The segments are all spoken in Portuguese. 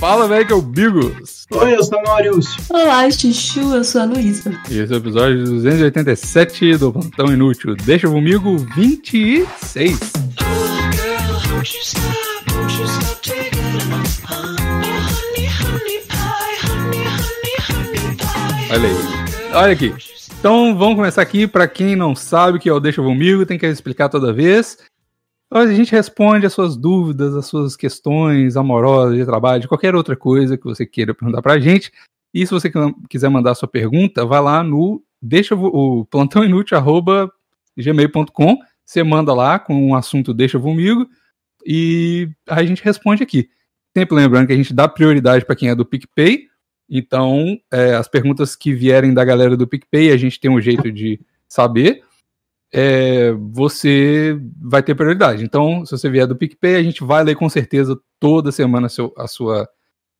Fala, velho, que é o Bigos. Oi, eu sou o Maurício. Olá, Chuchu, eu sou a Luísa. E esse é o episódio 287 do Plantão Inútil. Deixa comigo 26. Olha aí. Olha aqui. Então vamos começar aqui. Para quem não sabe o que é o Deixa Comigo, tem que explicar toda vez. A gente responde as suas dúvidas, as suas questões amorosas, de trabalho, de qualquer outra coisa que você queira perguntar pra gente. E se você quiser mandar sua pergunta, vai lá no deixa o plantão inútil gmail.com. Você manda lá com um assunto deixa comigo e a gente responde aqui. Sempre lembrando que a gente dá prioridade para quem é do PicPay. Então, é, as perguntas que vierem da galera do PicPay, a gente tem um jeito de saber é, você vai ter prioridade. Então, se você vier do PicPay, a gente vai ler com certeza toda semana a, seu, a, sua,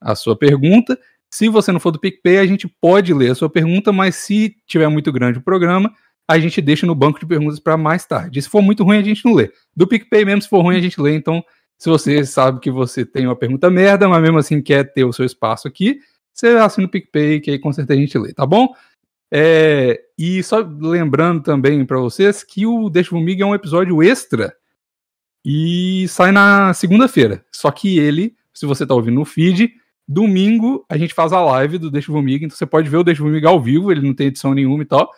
a sua pergunta. Se você não for do PicPay, a gente pode ler a sua pergunta, mas se tiver muito grande o programa, a gente deixa no banco de perguntas para mais tarde. se for muito ruim, a gente não lê. Do PicPay mesmo, se for ruim, a gente lê. Então, se você sabe que você tem uma pergunta merda, mas mesmo assim quer ter o seu espaço aqui, você assina o PicPay, que aí com certeza a gente lê, tá bom? É, e só lembrando também para vocês que o Deixa Comigo é um episódio extra e sai na segunda-feira. Só que ele, se você tá ouvindo no feed, domingo a gente faz a live do Deixa Comigo, então você pode ver o Deixa Comigo ao vivo, ele não tem edição nenhuma e tal.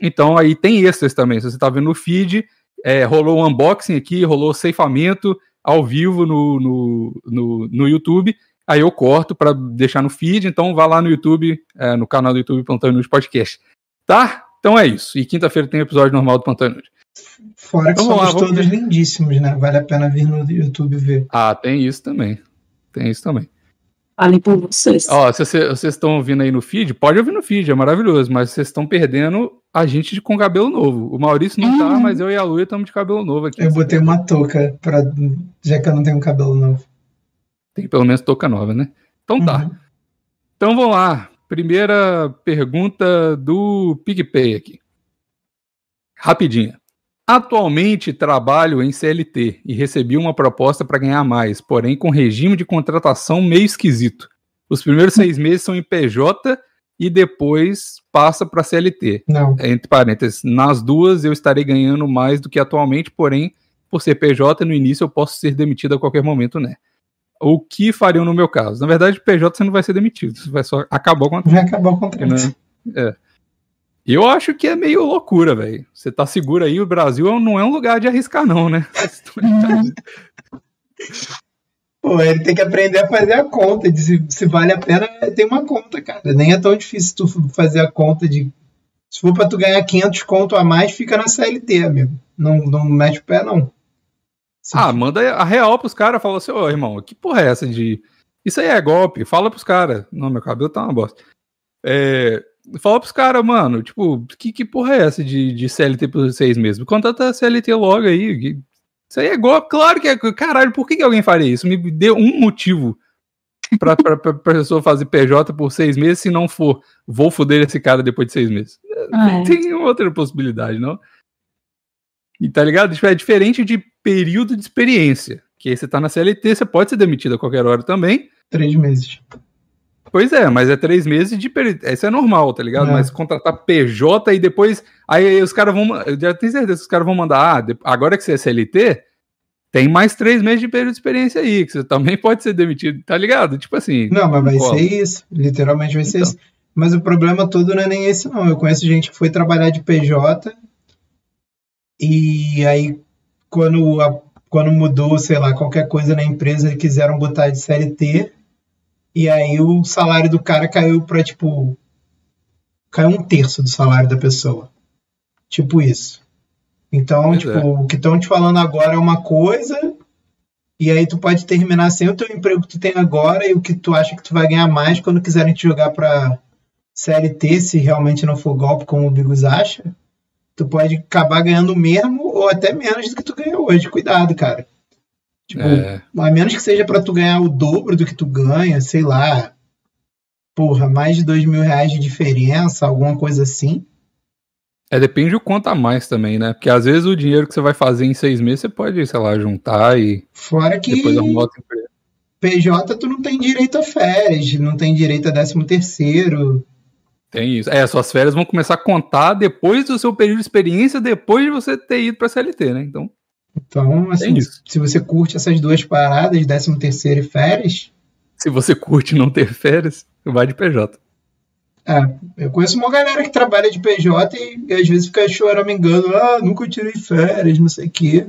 Então aí tem extras também, se você tá vendo no feed, é, rolou um unboxing aqui, rolou ceifamento ao vivo no, no, no, no YouTube aí eu corto para deixar no feed, então vá lá no YouTube, é, no canal do YouTube Plantão Inútil Podcast. Tá? Então é isso. E quinta-feira tem episódio normal do Plantão Inútil. Fora que então, somos lá, todos lindíssimos, né? Vale a pena vir no YouTube ver. Ah, tem isso também. Tem isso também. Falem por vocês. Ó, se vocês estão ouvindo aí no feed, pode ouvir no feed, é maravilhoso, mas vocês estão perdendo a gente com cabelo novo. O Maurício não tá, hum. tá, mas eu e a Luia estamos de cabelo novo aqui. Eu botei uma touca, pra, já que eu não tenho cabelo novo. Tem pelo menos touca nova, né? Então tá. Uhum. Então vamos lá. Primeira pergunta do PicPay aqui. Rapidinha. Atualmente trabalho em CLT e recebi uma proposta para ganhar mais, porém com regime de contratação meio esquisito. Os primeiros seis meses são em PJ e depois passa para CLT. Não. Entre parênteses, nas duas eu estarei ganhando mais do que atualmente, porém, por ser PJ, no início eu posso ser demitido a qualquer momento, né? O que fariam no meu caso? Na verdade, PJ você não vai ser demitido, você vai só acabar o contrato. Vai acabar o contrato. Né? É. Eu acho que é meio loucura, velho. Você tá seguro aí, o Brasil não é um lugar de arriscar, não, né? Pô, ele tem que aprender a fazer a conta de se, se vale a pena ter uma conta, cara. Nem é tão difícil tu fazer a conta de. Se for pra tu ganhar 500 conto a mais, fica na CLT, amigo. Não, não mete o pé, não. Ah, manda a real pros caras, fala assim, ô oh, irmão, que porra é essa de. Isso aí é golpe, fala pros caras. Não, meu cabelo tá uma bosta. É, fala pros caras, mano, tipo, que, que porra é essa de, de CLT por seis meses? Contrata a CLT logo aí. Isso aí é golpe, claro que é. Caralho, por que, que alguém faria isso? Me dê um motivo pra, pra, pra, pra pessoa fazer PJ por seis meses, se não for, vou foder esse cara depois de seis meses. Ah, é. Tem outra possibilidade, não? E tá ligado? Tipo, é diferente de período de experiência. Que aí você tá na CLT, você pode ser demitido a qualquer hora também. Três meses. Pois é, mas é três meses de período. Isso é normal, tá ligado? É. Mas contratar PJ e depois. Aí os caras vão. Eu já tenho certeza que os caras vão mandar. Ah, agora que você é CLT, tem mais três meses de período de experiência aí, que você também pode ser demitido, tá ligado? Tipo assim. Não, mas vai cola. ser isso. Literalmente vai ser então. isso. Mas o problema todo não é nem esse, não. Eu conheço gente que foi trabalhar de PJ e aí, quando, a, quando mudou, sei lá, qualquer coisa na empresa, quiseram botar de CLT. E aí o salário do cara caiu para tipo. Caiu um terço do salário da pessoa. Tipo isso. Então, pois tipo, é. o que estão te falando agora é uma coisa, e aí tu pode terminar sem o teu emprego que tu tem agora e o que tu acha que tu vai ganhar mais quando quiserem te jogar para CLT, se realmente não for golpe, como o Bigos acha tu pode acabar ganhando o mesmo ou até menos do que tu ganha hoje. Cuidado, cara. Tipo, é. a menos que seja para tu ganhar o dobro do que tu ganha, sei lá. Porra, mais de dois mil reais de diferença, alguma coisa assim. É, depende o quanto a mais também, né? Porque às vezes o dinheiro que você vai fazer em seis meses, você pode, sei lá, juntar e Fora que... depois arrumar outra empresa. PJ tu não tem direito a férias, não tem direito a décimo terceiro. Tem isso. É, suas férias vão começar a contar depois do seu período de experiência, depois de você ter ido pra CLT, né? Então, Então, assim, se você curte essas duas paradas, décimo terceiro e férias, se você curte não ter férias, vai de PJ. é, eu conheço uma galera que trabalha de PJ e, e às vezes fica choramingando, ah, nunca tirei férias, não sei o quê.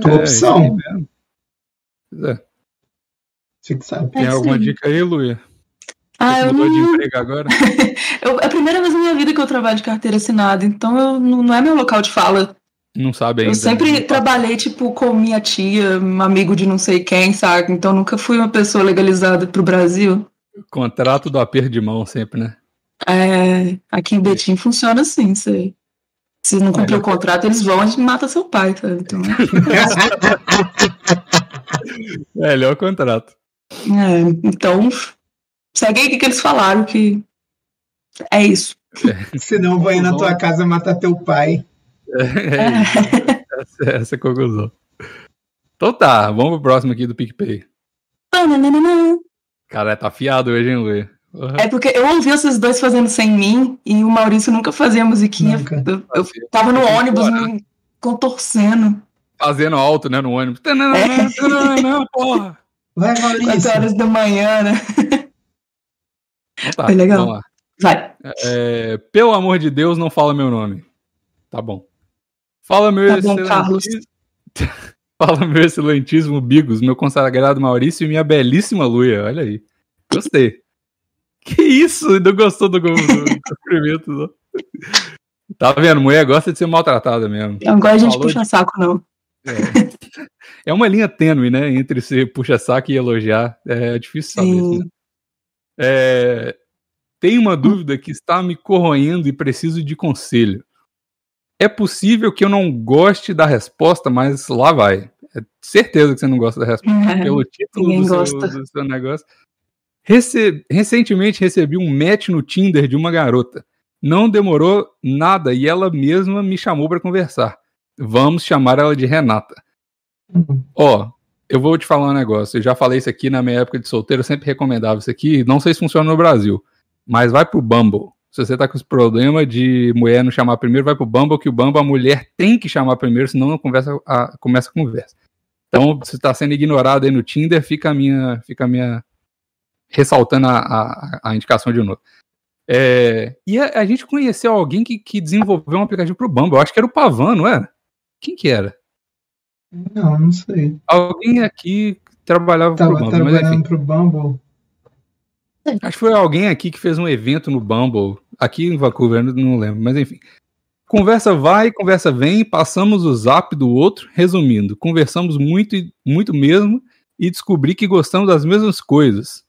Tua opção. isso aí mesmo. Pois é. Você que sabe. Tem É, alguma sim. dica aí, Luia? Ah, eu mudou de não. emprego agora? eu- é a primeira vez na minha vida que eu trabalho de carteira assinada, então eu, não, não é meu local de fala. Não sabe ainda. Eu sempre né? trabalhei, tipo, com minha tia, um amigo de não sei quem, sabe? Então nunca fui uma pessoa legalizada pro Brasil. Contrato do aperto de mão sempre, né? É, aqui em Betim funciona assim, você. Se não cumprir o contrato, eles vão e mata seu pai, tá? Então, Melhor contrato. é, então, segue aí o que que eles falaram, que é isso. Senão vou ir na tua casa matar teu pai. É, essa, essa é a conclusão. Então tá, vamos pro próximo aqui do PicPay. Cara, tá afiado hoje, hein, Luia? Porra. É porque eu ouvi esses dois fazendo sem mim e o Maurício nunca fazia musiquinha. Nunca. Eu, eu tava no ônibus me contorcendo. Fazendo alto, né, no ônibus. Tananã, porra. Vai, 4 Maurício. horas da manhã, né? Tá, Foi legal. vamos lá. Vai. É, pelo amor de Deus, não fala meu nome. Tá bom. Fala meu Tá bom, excelentíssimo... Fala meu excelentíssimo Bigos, meu consagrado Maurício e minha belíssima Luia. Olha aí. Gostei. Que isso? Não gostou do, do, do cumprimento, não. Tá vendo? Mulher gosta de ser maltratada mesmo. Eu não gosto de gente Falou de- puxa saco, não. É. É uma linha tênue, né? Entre ser puxa-saco e elogiar. É difícil saber isso, né? É, tem uma dúvida que está me corroendo e preciso de conselho. É possível que eu não goste da resposta, mas lá vai. É certeza que você não gosta da resposta. É, Pelo título do seu, do seu negócio. Rece- Recentemente recebi um match no Tinder de uma garota. Não demorou nada e ela mesma me chamou para conversar. Vamos chamar ela de Renata. Ó, eu vou te falar um negócio. Eu já falei isso aqui na minha época de solteiro, eu sempre recomendava isso aqui. Não sei se funciona no Brasil, mas vai pro Bumble. Se você tá com esse problema de mulher não chamar primeiro, vai pro Bumble, que o Bumble a mulher tem que chamar primeiro, senão não conversa a, começa a conversa. Então, se tá sendo ignorado aí no Tinder, fica a minha, fica a minha ressaltando a, a, a indicação de novo. É, e a, a gente conheceu alguém que, que desenvolveu um aplicativo pro Bumble. Eu acho que era o Pavan, não era? Quem que era? Não, não sei. Alguém aqui trabalhava pro Tava Bumble, mas enfim. trabalhando pro Bumble. Acho que foi alguém aqui que fez um evento no Bumble, aqui em Vancouver, não- lembro, mas enfim. Conversa vai, conversa vem, passamos o zap do outro, resumindo, conversamos muito, muito mesmo e descobri que gostamos das mesmas coisas.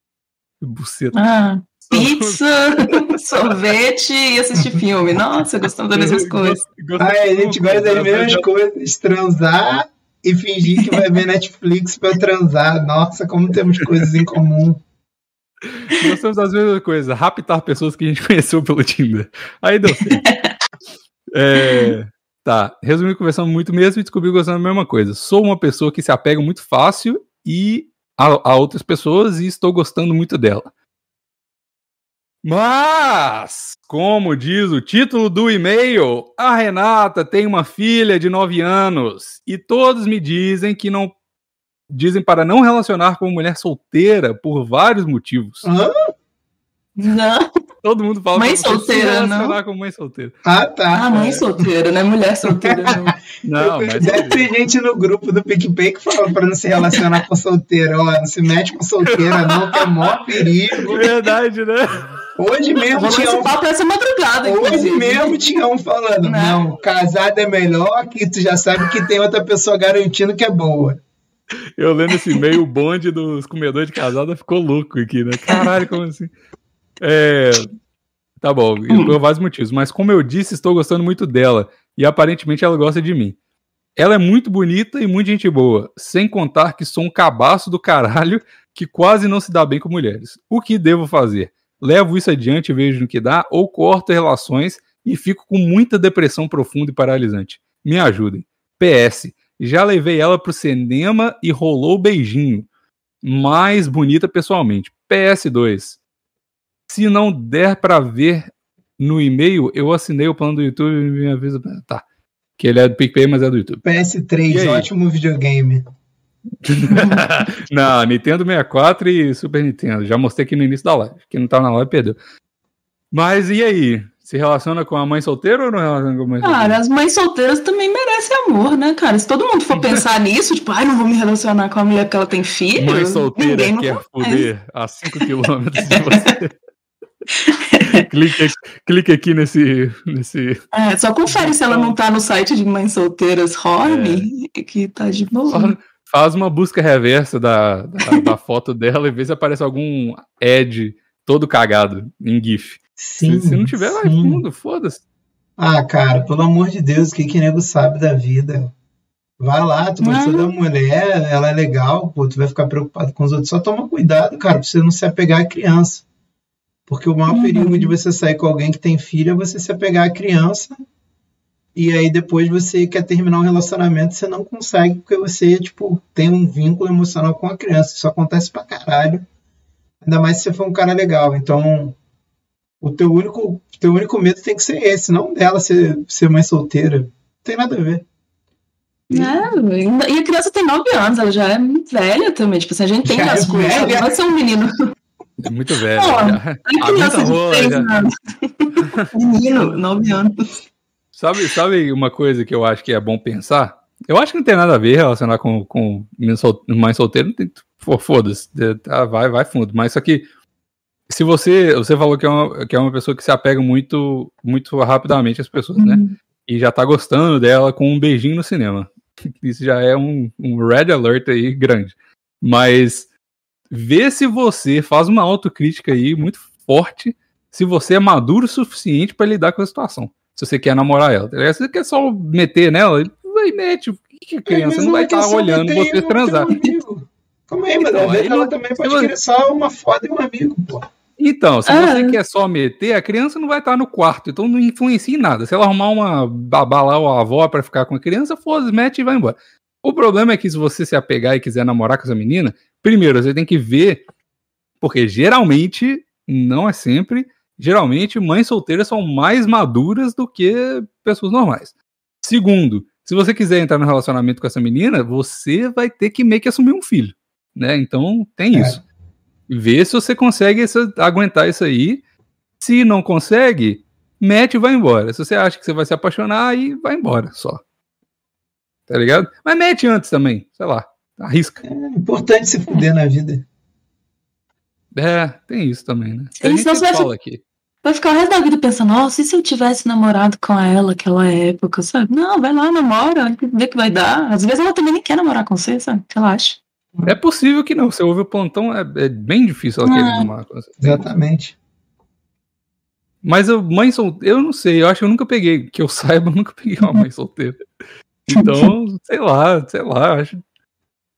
Buceta. Ah, pizza, sorvete e assistir filme. Nossa, gostamos das mesmas coisas. Ah, a gente gosta das mesmas coisas, transar e fingir que vai ver Netflix pra transar. Nossa, como temos coisas em comum. Gostamos das mesmas coisas, raptar pessoas que a gente conheceu pelo Tinder. Aí deu certo. É, tá, resumindo, conversamos muito mesmo e descobri gostamos da mesma coisa. Sou uma pessoa que se apega muito fácil e a, a outras pessoas e estou gostando muito dela. Mas, como diz o título do e-mail, a Renata tem uma filha de 9 anos e todos me dizem que não dizem para não relacionar com mulher solteira por vários motivos. Hã? Não. Todo mundo fala Mãe pra você se solteira, relacionar com mãe solteira. Ah, tá. Ah, mãe solteira, não é mulher solteira, não. Não, mas Deve ter gente no grupo do PicPay que fala pra não se relacionar com solteira. Ó, não se mete com solteira, não, que é mó perigo. verdade, né? Hoje mesmo tinha um. papo essa madrugada, Hoje inclusive. mesmo tinha um falando, Não. não, casado é melhor, que tu já sabe que tem outra pessoa garantindo que é boa. Eu lendo esse e-mail, o bonde dos comedores de casada ficou louco aqui, né? Caralho, como assim? É, Tá bom, por vários motivos. Mas como eu disse, estou gostando muito dela. E aparentemente ela gosta de mim. Ela é muito bonita e muito gente boa. Sem contar que sou um cabaço do caralho que quase não se dá bem com mulheres. O que devo fazer? Levo isso adiante e vejo no que dá, ou corto relações e fico com muita depressão profunda e paralisante. Me ajudem. PS. Já levei ela pro cinema e rolou beijinho. mais bonita pessoalmente. PS2. Se não der pra ver no e-mail, eu assinei o plano do YouTube e me avisa. Tá. Que ele é do PicPay, mas é do YouTube. E PS3, aí? ótimo videogame. não, Nintendo 64 e Super Nintendo. Já mostrei aqui no início da live. Quem não tá na live perdeu. Mas e aí? Se relaciona com a mãe solteira ou não relaciona com a mãe solteira? Cara, as mães solteiras também merecem amor, né, cara? Se todo mundo for pensar nisso, tipo, ai, não vou me relacionar com a mulher que ela tem filho. Mãe solteira ninguém quer foder a 5 quilômetros de você. clique, clique aqui nesse. nesse... É, só confere se ela não tá no site de mães solteiras Horny, É. que tá de boa. Faz uma busca reversa da, da, da foto dela e vê se aparece algum ad todo cagado em GIF. Sim. se, se não tiver, vai sim. fundo, foda-se. Ah, cara, pelo amor de Deus, o que que nego sabe da vida? Vai lá, tu gostou Não. da mulher, ela é legal, pô, tu vai ficar preocupado com os outros. Só toma cuidado, cara, pra você não se apegar à criança. Porque o maior Uhum. perigo de você sair com alguém que tem filho é você se apegar à criança. E aí depois você quer terminar um relacionamento você não consegue, porque você, tipo, tem um vínculo emocional com a criança. Isso acontece pra caralho. Ainda mais se você for um cara legal. Então, o teu único, teu único medo tem que ser esse, não dela ser, ser mãe solteira. Não tem nada a ver. É, e a criança tem 9 anos, ela já é velha também. Tipo, assim, a gente entende Já é as coisas. velha? Vai ser um menino. É muito velho. Pô. É A criança de rola, 6 já. anos. Menino, 9 anos. Sabe, sabe uma coisa que eu acho que é bom pensar? Eu acho que não tem nada a ver relacionar com, com mãe solteira. Não tem, pô, foda-se. é, tá, vai, vai fundo. Mas só que se você. Você falou que é uma, que é uma pessoa que se apega muito, muito rapidamente às pessoas, né? Uhum. E já tá gostando dela com um beijinho no cinema. Isso já é um, um red alert aí grande. Mas vê se você faz uma autocrítica aí muito forte se você é maduro o suficiente pra lidar com a situação. Se você quer namorar ela. tá? Se você quer só meter nela, vai mete. O que criança não vai estar só olhando você transar. um. Calma aí, mas Então, aí ela não- também pode você- querer só uma foda e um amigo, pô. Então, se Ah. você quer só meter, a criança não vai estar no quarto, então não influencia em nada. Se ela arrumar uma babá lá ou a avó pra ficar com a criança, foda-se, mete e vai embora. O problema é que se você se apegar e quiser namorar com essa menina, primeiro, você tem que ver, porque geralmente, não é sempre, geralmente mães solteiras são mais maduras do que pessoas normais. Segundo, se você quiser entrar no relacionamento com essa menina, você vai ter que meio que assumir um filho, né? Então tem É. isso. Vê se você consegue essa- aguentar isso aí. Se não consegue, mete e vai embora. Se você acha que você vai se apaixonar, aí vai embora só. Tá ligado? Mas mete antes também, sei lá. Arrisca. É importante se fuder na vida. É, tem isso também, né? A gente sempre fala aqui. Vai ficar o resto da vida pensando, nossa, e se eu tivesse namorado com ela naquela época, sabe? Não, vai lá, namora, vê que vai dar. Às vezes ela também nem quer namorar com você, sabe? Relaxa. É possível que não. Você ouve o plantão, é, é bem difícil ela querer Ah. namorar com você. Exatamente. Mas eu, mãe solteira, eu não sei, eu acho que eu nunca peguei, que eu saiba, eu nunca peguei uma mãe solteira. Então, sei lá, sei lá, eu acho,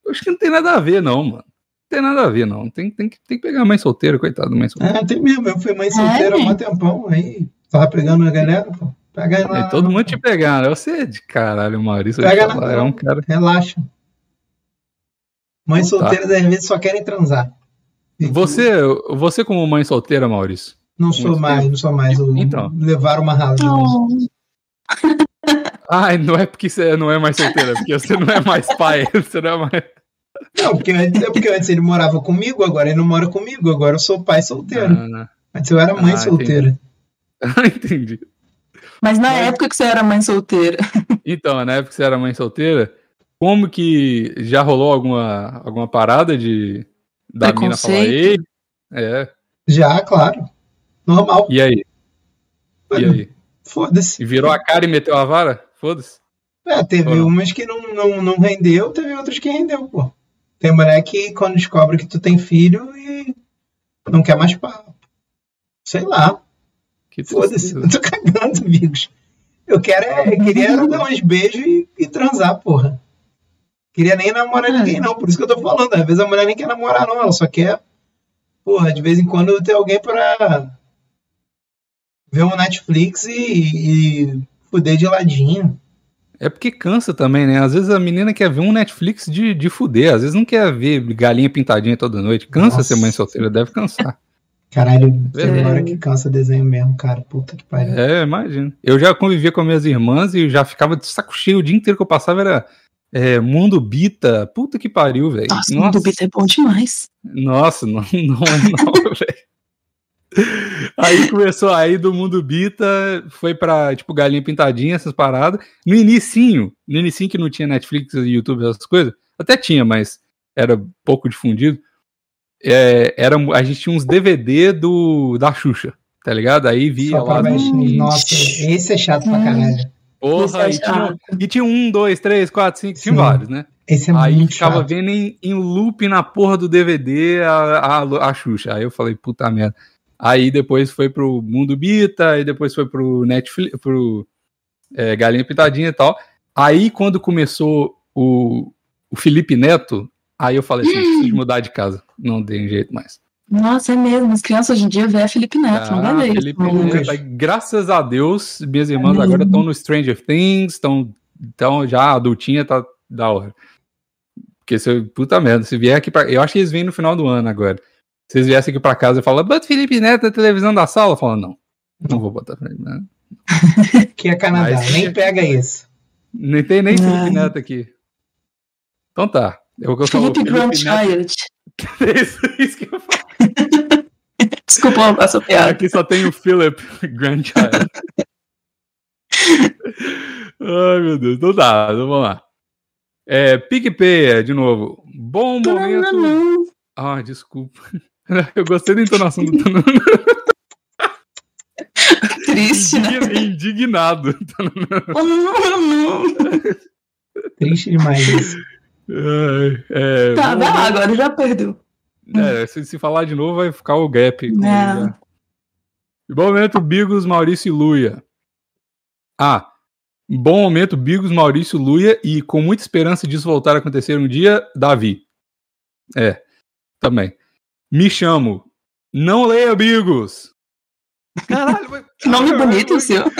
acho que não tem nada a ver, não, mano. Não tem nada a ver, não. Tem, tem, que, tem que pegar a mãe solteira, coitado mãe solteira. É, tem mesmo. Eu fui mãe solteira há É, um tempão, aí tava pegando a galera, pô. Pega lá. Aí todo mundo te pegando. Você é de caralho, Maurício. Pega na falar, é um cara. Relaxa. Mães Então tá. solteiras às vezes só querem transar. E Você, você como mãe solteira, Maurício. Não sou muito mais, não sou mais. Então. Levar uma razão. Oh, Ai, não é porque você não é mais solteira, é porque você não é mais pai. Você não é mais. Não, porque antes, é porque antes ele morava comigo, agora ele não mora comigo. Agora eu sou pai solteiro. Ah, Antes eu era mãe Ah, solteira. entendi. Mas na Mas- época que você era mãe solteira. Então, na época que você era mãe solteira, como que já rolou alguma, alguma parada de da mina falar, ei? É. Já, claro. Normal. E aí? E aí? Foda-se. E virou a cara e meteu a vara? Foda-se. É, teve Ou umas que não, não, não rendeu, teve outras que rendeu, pô. Tem mulher que quando descobre que tu tem filho e não quer mais papo. Sei lá. Foda-se. Eu tô cagando, amigos. Eu quero é, eu queria dar uns beijos e, e transar, porra. Queria nem namorar Ah. ninguém, não. Por isso que eu tô falando. Às vezes a mulher nem quer namorar, não. Ela só quer, porra, de vez em quando ter alguém pra ver um Netflix e, e fuder de ladinho. É porque cansa também, né? Às vezes a menina quer ver um Netflix de, de fuder, às vezes não quer ver galinha pintadinha toda noite. Cansa Nossa. ser mãe solteira, deve cansar. Caralho, É. tem hora que cansa desenho mesmo, cara. Puta que pariu. É, imagino. Eu já convivia com minhas irmãs e já ficava de saco cheio. O dia inteiro que eu passava era é, Mundo Bita. Puta que pariu, velho. Nossa, o Mundo Bita é bom demais. Nossa, não, não é não, velho. Aí começou aí do Mundo Bita, foi pra, tipo, Galinha Pintadinha, essas paradas. No inicinho, no inicinho que não tinha Netflix e YouTube, essas coisas, até tinha, mas era pouco difundido. É, era, a gente tinha uns DVD do, da Xuxa, tá ligado? Aí via Só pra lá. baixinho. Nossa, esse é chato pra Hum. caralho. Porra, e é tinha, chato. e tinha um, dois, três, quatro, cinco, tinha vários, né? Esse é aí muito ficava chato. vendo em, em loop na porra do DVD a, a, a Xuxa. Aí eu falei, puta merda. Aí depois foi pro Mundo Bita, aí depois foi pro Netflix, pro é, Galinha Pitadinha e tal. Aí quando começou o, o Felipe Neto, aí eu falei assim, preciso mudar de casa. Não tem jeito mais. Nossa, é mesmo. As crianças hoje em dia vê Felipe Neto, não Ah, vai ver isso. Felipe não. Neto, graças a Deus, minhas irmãs Amém. agora estão no Stranger Things, estão então já adultinha, tá da hora. Porque se puta merda, se vier aqui pra. Eu acho que eles vêm no final do ano agora. Se eles viessem aqui pra casa e falam, bota Felipe Neto na televisão da sala, eu falo, não, não vou botar Felipe Neto. Que é Canadá. Mas- Nem pega isso. Nem tem nem Não. Felipe Neto aqui. Então tá. Eu o Felipe Felipe Neto. Grandchild. Isso, isso que eu falo. Desculpa essa piada. Aqui só tem o Philip Grandchild. Ai, meu Deus. Então tá, então vamos lá. É, PicPay, de novo. Bom momento. Não, Ah, desculpa. Eu gostei da entonação do Tanana. Triste, né? Indign- Indignado. Oh, não, não. Triste demais é, Tá, vai lá, agora já perdeu. É, se, se falar de novo, vai ficar o gap. Não. já. Bom momento, Bigos, Maurício e Luia. Ah, bom momento, Bigos, Maurício, Luia e com muita esperança disso voltar a acontecer um dia, Davi. É, também. Me chamo. Não leia Bigos. Caralho, mas- Que nome bonito o seu.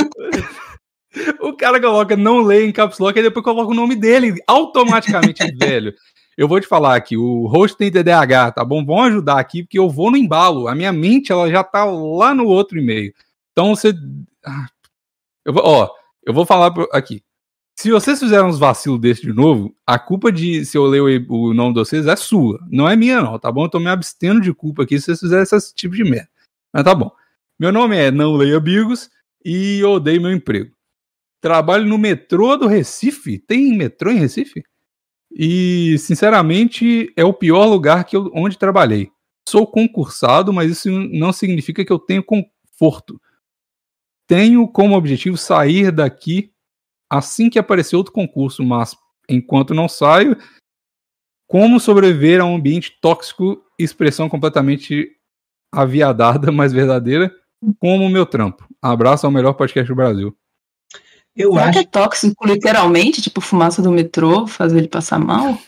O cara coloca não leia em caps lock e depois coloca o nome dele automaticamente, velho. Eu vou te falar aqui, o host tem TDAH, tá bom? Vão ajudar aqui, porque eu vou no embalo. A minha mente, ela já tá lá no outro e-mail. Então você. Ah, Eu vou, ó, eu vou falar aqui. Se vocês fizeram uns vacilos desse de novo, a culpa de se eu ler o, o nome de vocês é sua. Não é minha, não, tá bom? Eu tô me abstendo de culpa aqui se vocês fizerem esse tipo de merda. Mas tá bom. Meu nome é Não Leia Bigos e odeio meu emprego. Trabalho no metrô do Recife. Tem metrô em Recife? E, sinceramente, é o pior lugar que eu, onde trabalhei. Sou concursado, mas isso não significa que eu tenho conforto. Tenho como objetivo sair daqui assim que aparecer outro concurso, mas enquanto não saio, como sobreviver a um ambiente tóxico, expressão completamente aviadada, mas verdadeira, como o meu trampo. Abraço ao melhor podcast do Brasil. Eu Será que acho é tóxico, literalmente? Tipo, fumaça do metrô, fazer ele passar mal?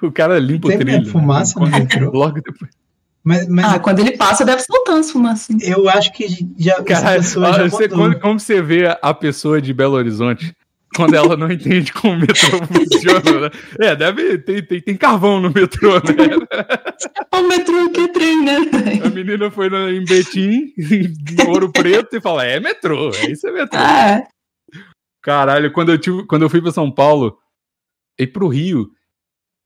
O cara limpa o Sempre trilho. é fumaça no Quando- metrô. Logo depois. Mas, mas Ah, quando ele passa, deve soltar as fumaças. eu acho que já, Cara, olha, já você- quando- como você vê a pessoa de Belo Horizonte quando ela não entende como o metrô funciona, né? É, deve tem, tem, tem carvão no metrô, né? O metrô é trem, né? A menina foi no, em Betim, em Ouro Preto, e fala: é metrô, é isso é metrô. Ah, é. Caralho, quando eu, tive, quando eu fui pra São Paulo e pro Rio,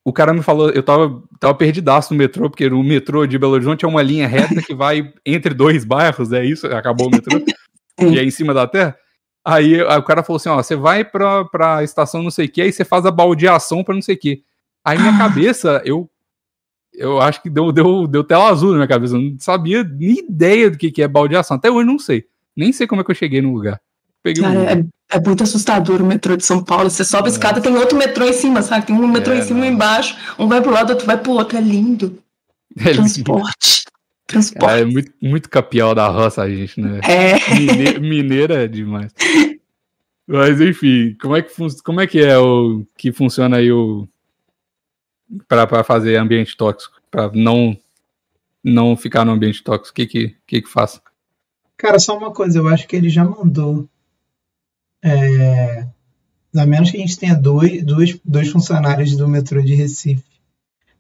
o cara me falou, eu tava, tava perdidaço no metrô, porque o metrô de Belo Horizonte é uma linha reta que vai entre dois bairros, é isso, acabou o metrô, e é em cima da terra. Aí, aí o cara falou assim, ó, você vai pra, pra estação não sei o que, aí você faz a baldeação pra não sei o que. Aí minha Ah. cabeça, eu eu acho que deu, deu, deu tela azul na minha cabeça, eu não sabia nem ideia do que, que é baldeação, até hoje não sei. Nem sei como é que eu cheguei no lugar. Peguei um Cara, é, é muito assustador o metrô de São Paulo. Você sobe a escada, tem outro metrô em cima, sabe? Tem um metrô É, em cima e não. embaixo. Um vai pro lado, outro vai pro outro. É lindo. É, Transporte. Cara, Transporte. é muito, muito capial da roça, a gente, né? É. Mine- mineira é demais. Mas enfim, como é que, fun- como é, que é o que funciona aí o para pra fazer ambiente tóxico, Pra não não ficar no ambiente tóxico, o que que, que que faz? Cara, só uma coisa, eu acho que ele já mandou é, A menos que a gente tenha dois, dois, dois funcionários do metrô de Recife.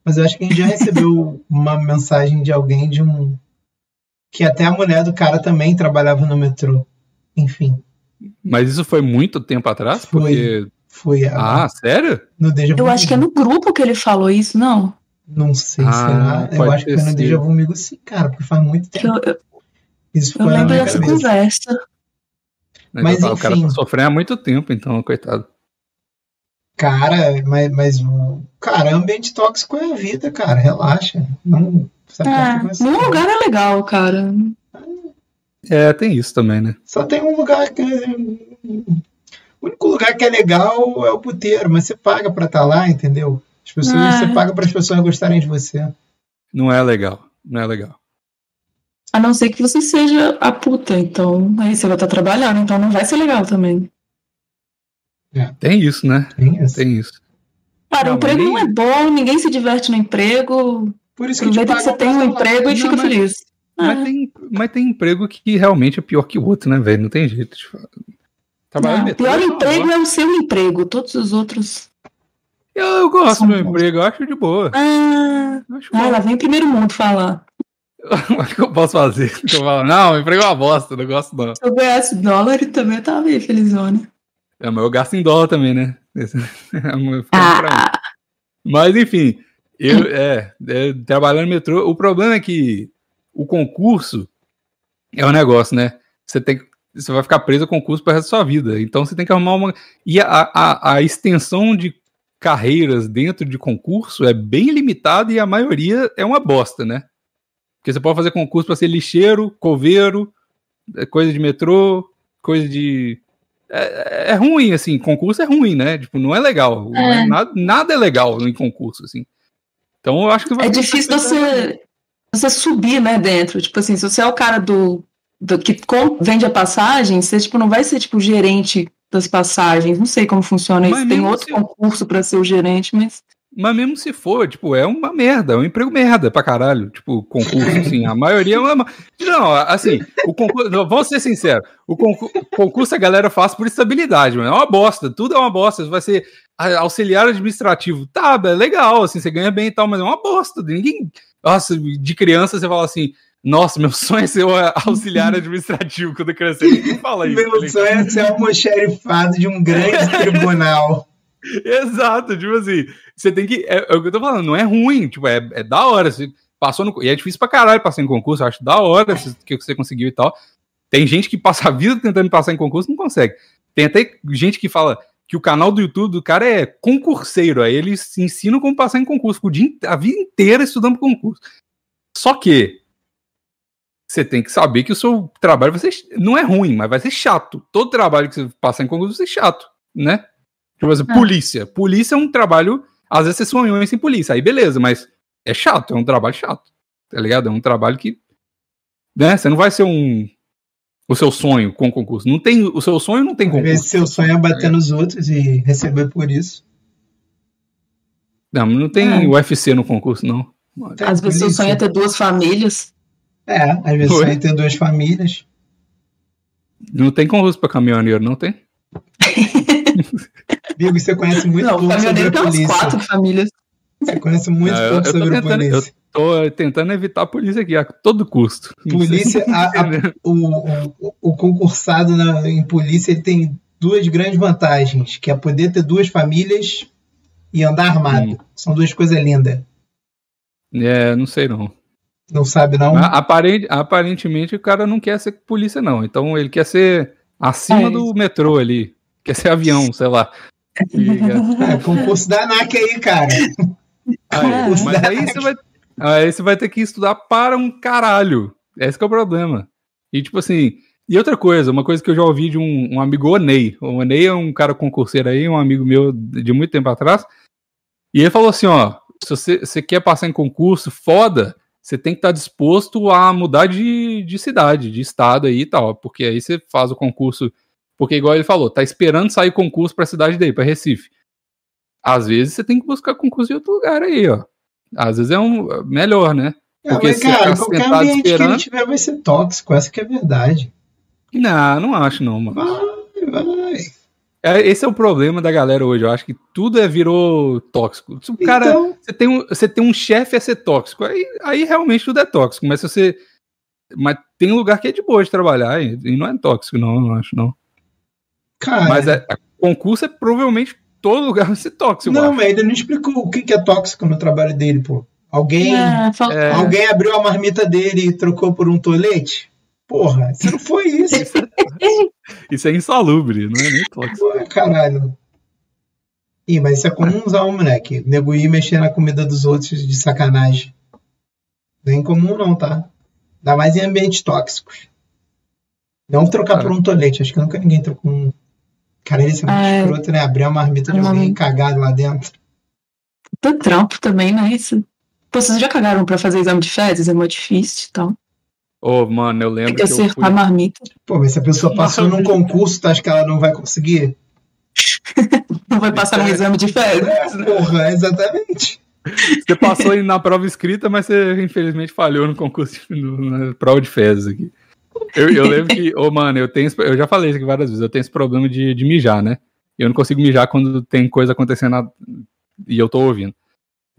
Mas eu acho que a gente já recebeu uma mensagem de alguém de um. Que até a mulher do cara também trabalhava no metrô. Enfim. Mas isso foi muito tempo atrás? Foi. Porque. Foi a, Ah, sério? no Deja Eu acho que é no grupo que ele falou isso, não? Não sei, Ah, será? Eu acho que foi no Deja. Vu Migo sim, cara, porque faz muito tempo. eu, eu, Isso eu lembro dessa cabeça. conversa. Mas, o cara enfim. tá sofrendo há muito tempo, então, coitado. Cara, mas, mas o- cara, ambiente tóxico é a vida, cara. Relaxa. Não. É, nenhum lugar é legal, cara. É, tem isso também, né? Só tem um lugar que. O único lugar que é legal é o puteiro, mas você paga pra estar lá, entendeu? As pessoas, Ah. Você paga para as pessoas gostarem de você. Não é legal. Não é legal. A não ser que você seja a puta, então aí você vai estar trabalhando, então não vai ser legal também. Tem isso, né? Tem isso. Tem isso. Cara, Não, o emprego não é bom, ninguém se diverte no emprego. Por isso que que você tem um emprego e Não, fica mas- feliz. Mas, Ah, tem, mas tem emprego que realmente é pior que o outro, né, velho? Não tem jeito. de falar. Trabalhar não, no o pior é emprego é o seu emprego, todos os outros. Eu, eu gosto do meu bons. emprego, eu acho de boa. Ah, Acho ah, lá vem o primeiro mundo falar. O que eu posso fazer? Eu falo, não, o emprego é uma bosta, não gosto não. Se eu ganhasse dólar, eu também tava bem felizona. É, mas eu gasto em dólar também, né? Esse- é. Ah, Mas enfim, eu é, é, trabalhando no metrô, o problema é que o concurso é um negócio, né? Você tem você vai ficar preso ao concurso para resto da sua vida. Então você tem que arrumar uma e a, a, a extensão de carreiras dentro de concurso é bem limitada e a maioria é uma bosta, né? Porque você pode fazer concurso para ser lixeiro, coveiro, é, coisa de metrô, coisa de é, é ruim, assim, concurso é ruim, né? Tipo, não é legal. Não é É. nada, nada é legal em concurso, assim. Então eu acho que vai é difícil você, você subir, né, dentro. Tipo assim, se você é o cara do, do que vende a passagem, você tipo, não vai ser tipo gerente das passagens. Não sei como funciona Mas isso. Tem outro se- concurso pra ser o gerente, mas. Mas mesmo se for, tipo, é uma merda, é um emprego merda pra caralho. Tipo, concurso, assim, a maioria é uma. Não, assim, o concurso. não, Vamos ser sinceros, o concurso, concurso a galera faz por estabilidade, mano. É uma bosta, tudo é uma bosta. Você vai ser auxiliar administrativo. Tá, é legal, assim, você ganha bem e tal, mas é uma bosta. Ninguém. Nossa, de criança você fala assim. Nossa, meu sonho é ser o auxiliar administrativo quando eu crescer. Ninguém fala isso. tá Meu sonho é ser almoxerifado de um grande tribunal. Exato, tipo assim, você tem que. É, é o que eu tô falando, não é ruim, tipo, é, é da hora. Você passou no, e é difícil pra caralho passar em concurso, eu acho da hora você- que você conseguiu e tal. Tem gente que passa a vida tentando passar em concurso não consegue. Tem até gente que fala que o canal do YouTube do cara é concurseiro, aí eles ensinam como passar em concurso, o dia, a vida inteira estudando concurso. Só que você tem que saber que o seu trabalho vai ser, não é ruim, mas vai ser chato. Todo trabalho que você passar em concurso vai ser chato, né? Tipo assim, É. polícia. Polícia é um trabalho. Às vezes você sonhou em ser polícia, aí beleza, mas é chato, é um trabalho chato. Tá ligado? É um trabalho que. Né? Você não vai ser um. O seu sonho com concurso. Não tem, o seu sonho não tem Às vezes concurso. seu sonho é bater nos outros e receber por isso. Não, não tem É. UFC no concurso, não. Tem Às vezes seu sonho é ter duas famílias. É, às vezes é ter duas famílias. Não tem concurso pra caminhoneiro, não tem? Bigo, você conhece muito não, pouco sobre a umas polícia. quatro famílias. Você conhece muito Não, eu- pouco eu sobre a tentando- polícia. Tô tentando evitar a polícia aqui a todo custo. Polícia, a- a- o, o, o concursado na- em polícia ele tem duas grandes vantagens, que é poder ter duas famílias e andar armado. Hum. São duas coisas lindas. É, não sei não. Não sabe, não? Aparentemente o cara não quer ser polícia, não. Então ele quer ser acima É. do metrô ali. Quer ser avião, sei lá. É, concurso da ANAC aí, cara. aí, mas aí você, vai, aí você vai ter que estudar para um caralho. Esse que é o problema. E tipo assim, e outra coisa, uma coisa que eu já ouvi de um, um amigo Onei. O Onei é um cara concurseiro aí, um amigo meu de muito tempo atrás. E ele falou assim, ó, se você, você quer passar em concurso, foda, você tem que estar disposto a mudar de, de cidade, de estado aí e tal, porque aí você faz o concurso, porque igual ele falou, tá esperando sair concurso pra cidade dele, pra Recife. Às vezes você tem que buscar concurso em outro lugar aí, ó. Às vezes é um melhor, né? É, Porque mas, se cara, qualquer ambiente que esperando- ele tiver vai ser tóxico, essa que é a verdade. Não, não acho não, mano. Vai, vai. É, esse é o problema da galera hoje. Eu acho que tudo é virou tóxico. Se o cara, Então- você tem um, você tem um chefe a ser tóxico, aí, aí realmente tudo é tóxico. Mas se você, mas tem lugar que é de boa de trabalhar e não é tóxico, não, eu não acho não. Cara, Mas é, concurso é provavelmente todo lugar vai ser tóxico. não, mas ele não explicou o que que é tóxico no trabalho dele, pô. Alguém, É, fal- É. alguém abriu a marmita dele e trocou por um tolete? Porra, se não foi isso. Isso é insalubre, não é nem tóxico. Pô, caralho. Ih, mas isso é comunzão, moleque. Nego ir mexer na comida dos outros de sacanagem. Não é incomum, não, tá? Ainda mais em ambientes tóxicos. Não trocar Cara. por um tolete. Acho que nunca ninguém trocou um. Cara, isso é muito É. escroto, né? Abrir a marmita de Não. alguém cagado lá dentro. Puta trampo também, né? Isso. Pô, vocês já cagaram pra fazer exame de fezes? É muito difícil e tal. Ô, mano, eu Tem lembro que que eu fui, acertar a marmita. Pô, mas se a pessoa passou num concurso, tu acha que ela não vai conseguir? Não vai passar num exame de fezes. É, porra, exatamente. Você passou na prova escrita, mas você infelizmente falhou no concurso, de- no- na prova de fezes aqui. Eu, eu lembro que, ô mano, eu tenho, eu já falei isso aqui várias vezes, eu tenho esse problema de, de mijar, né? Eu não consigo mijar quando tem coisa acontecendo na- e eu tô ouvindo.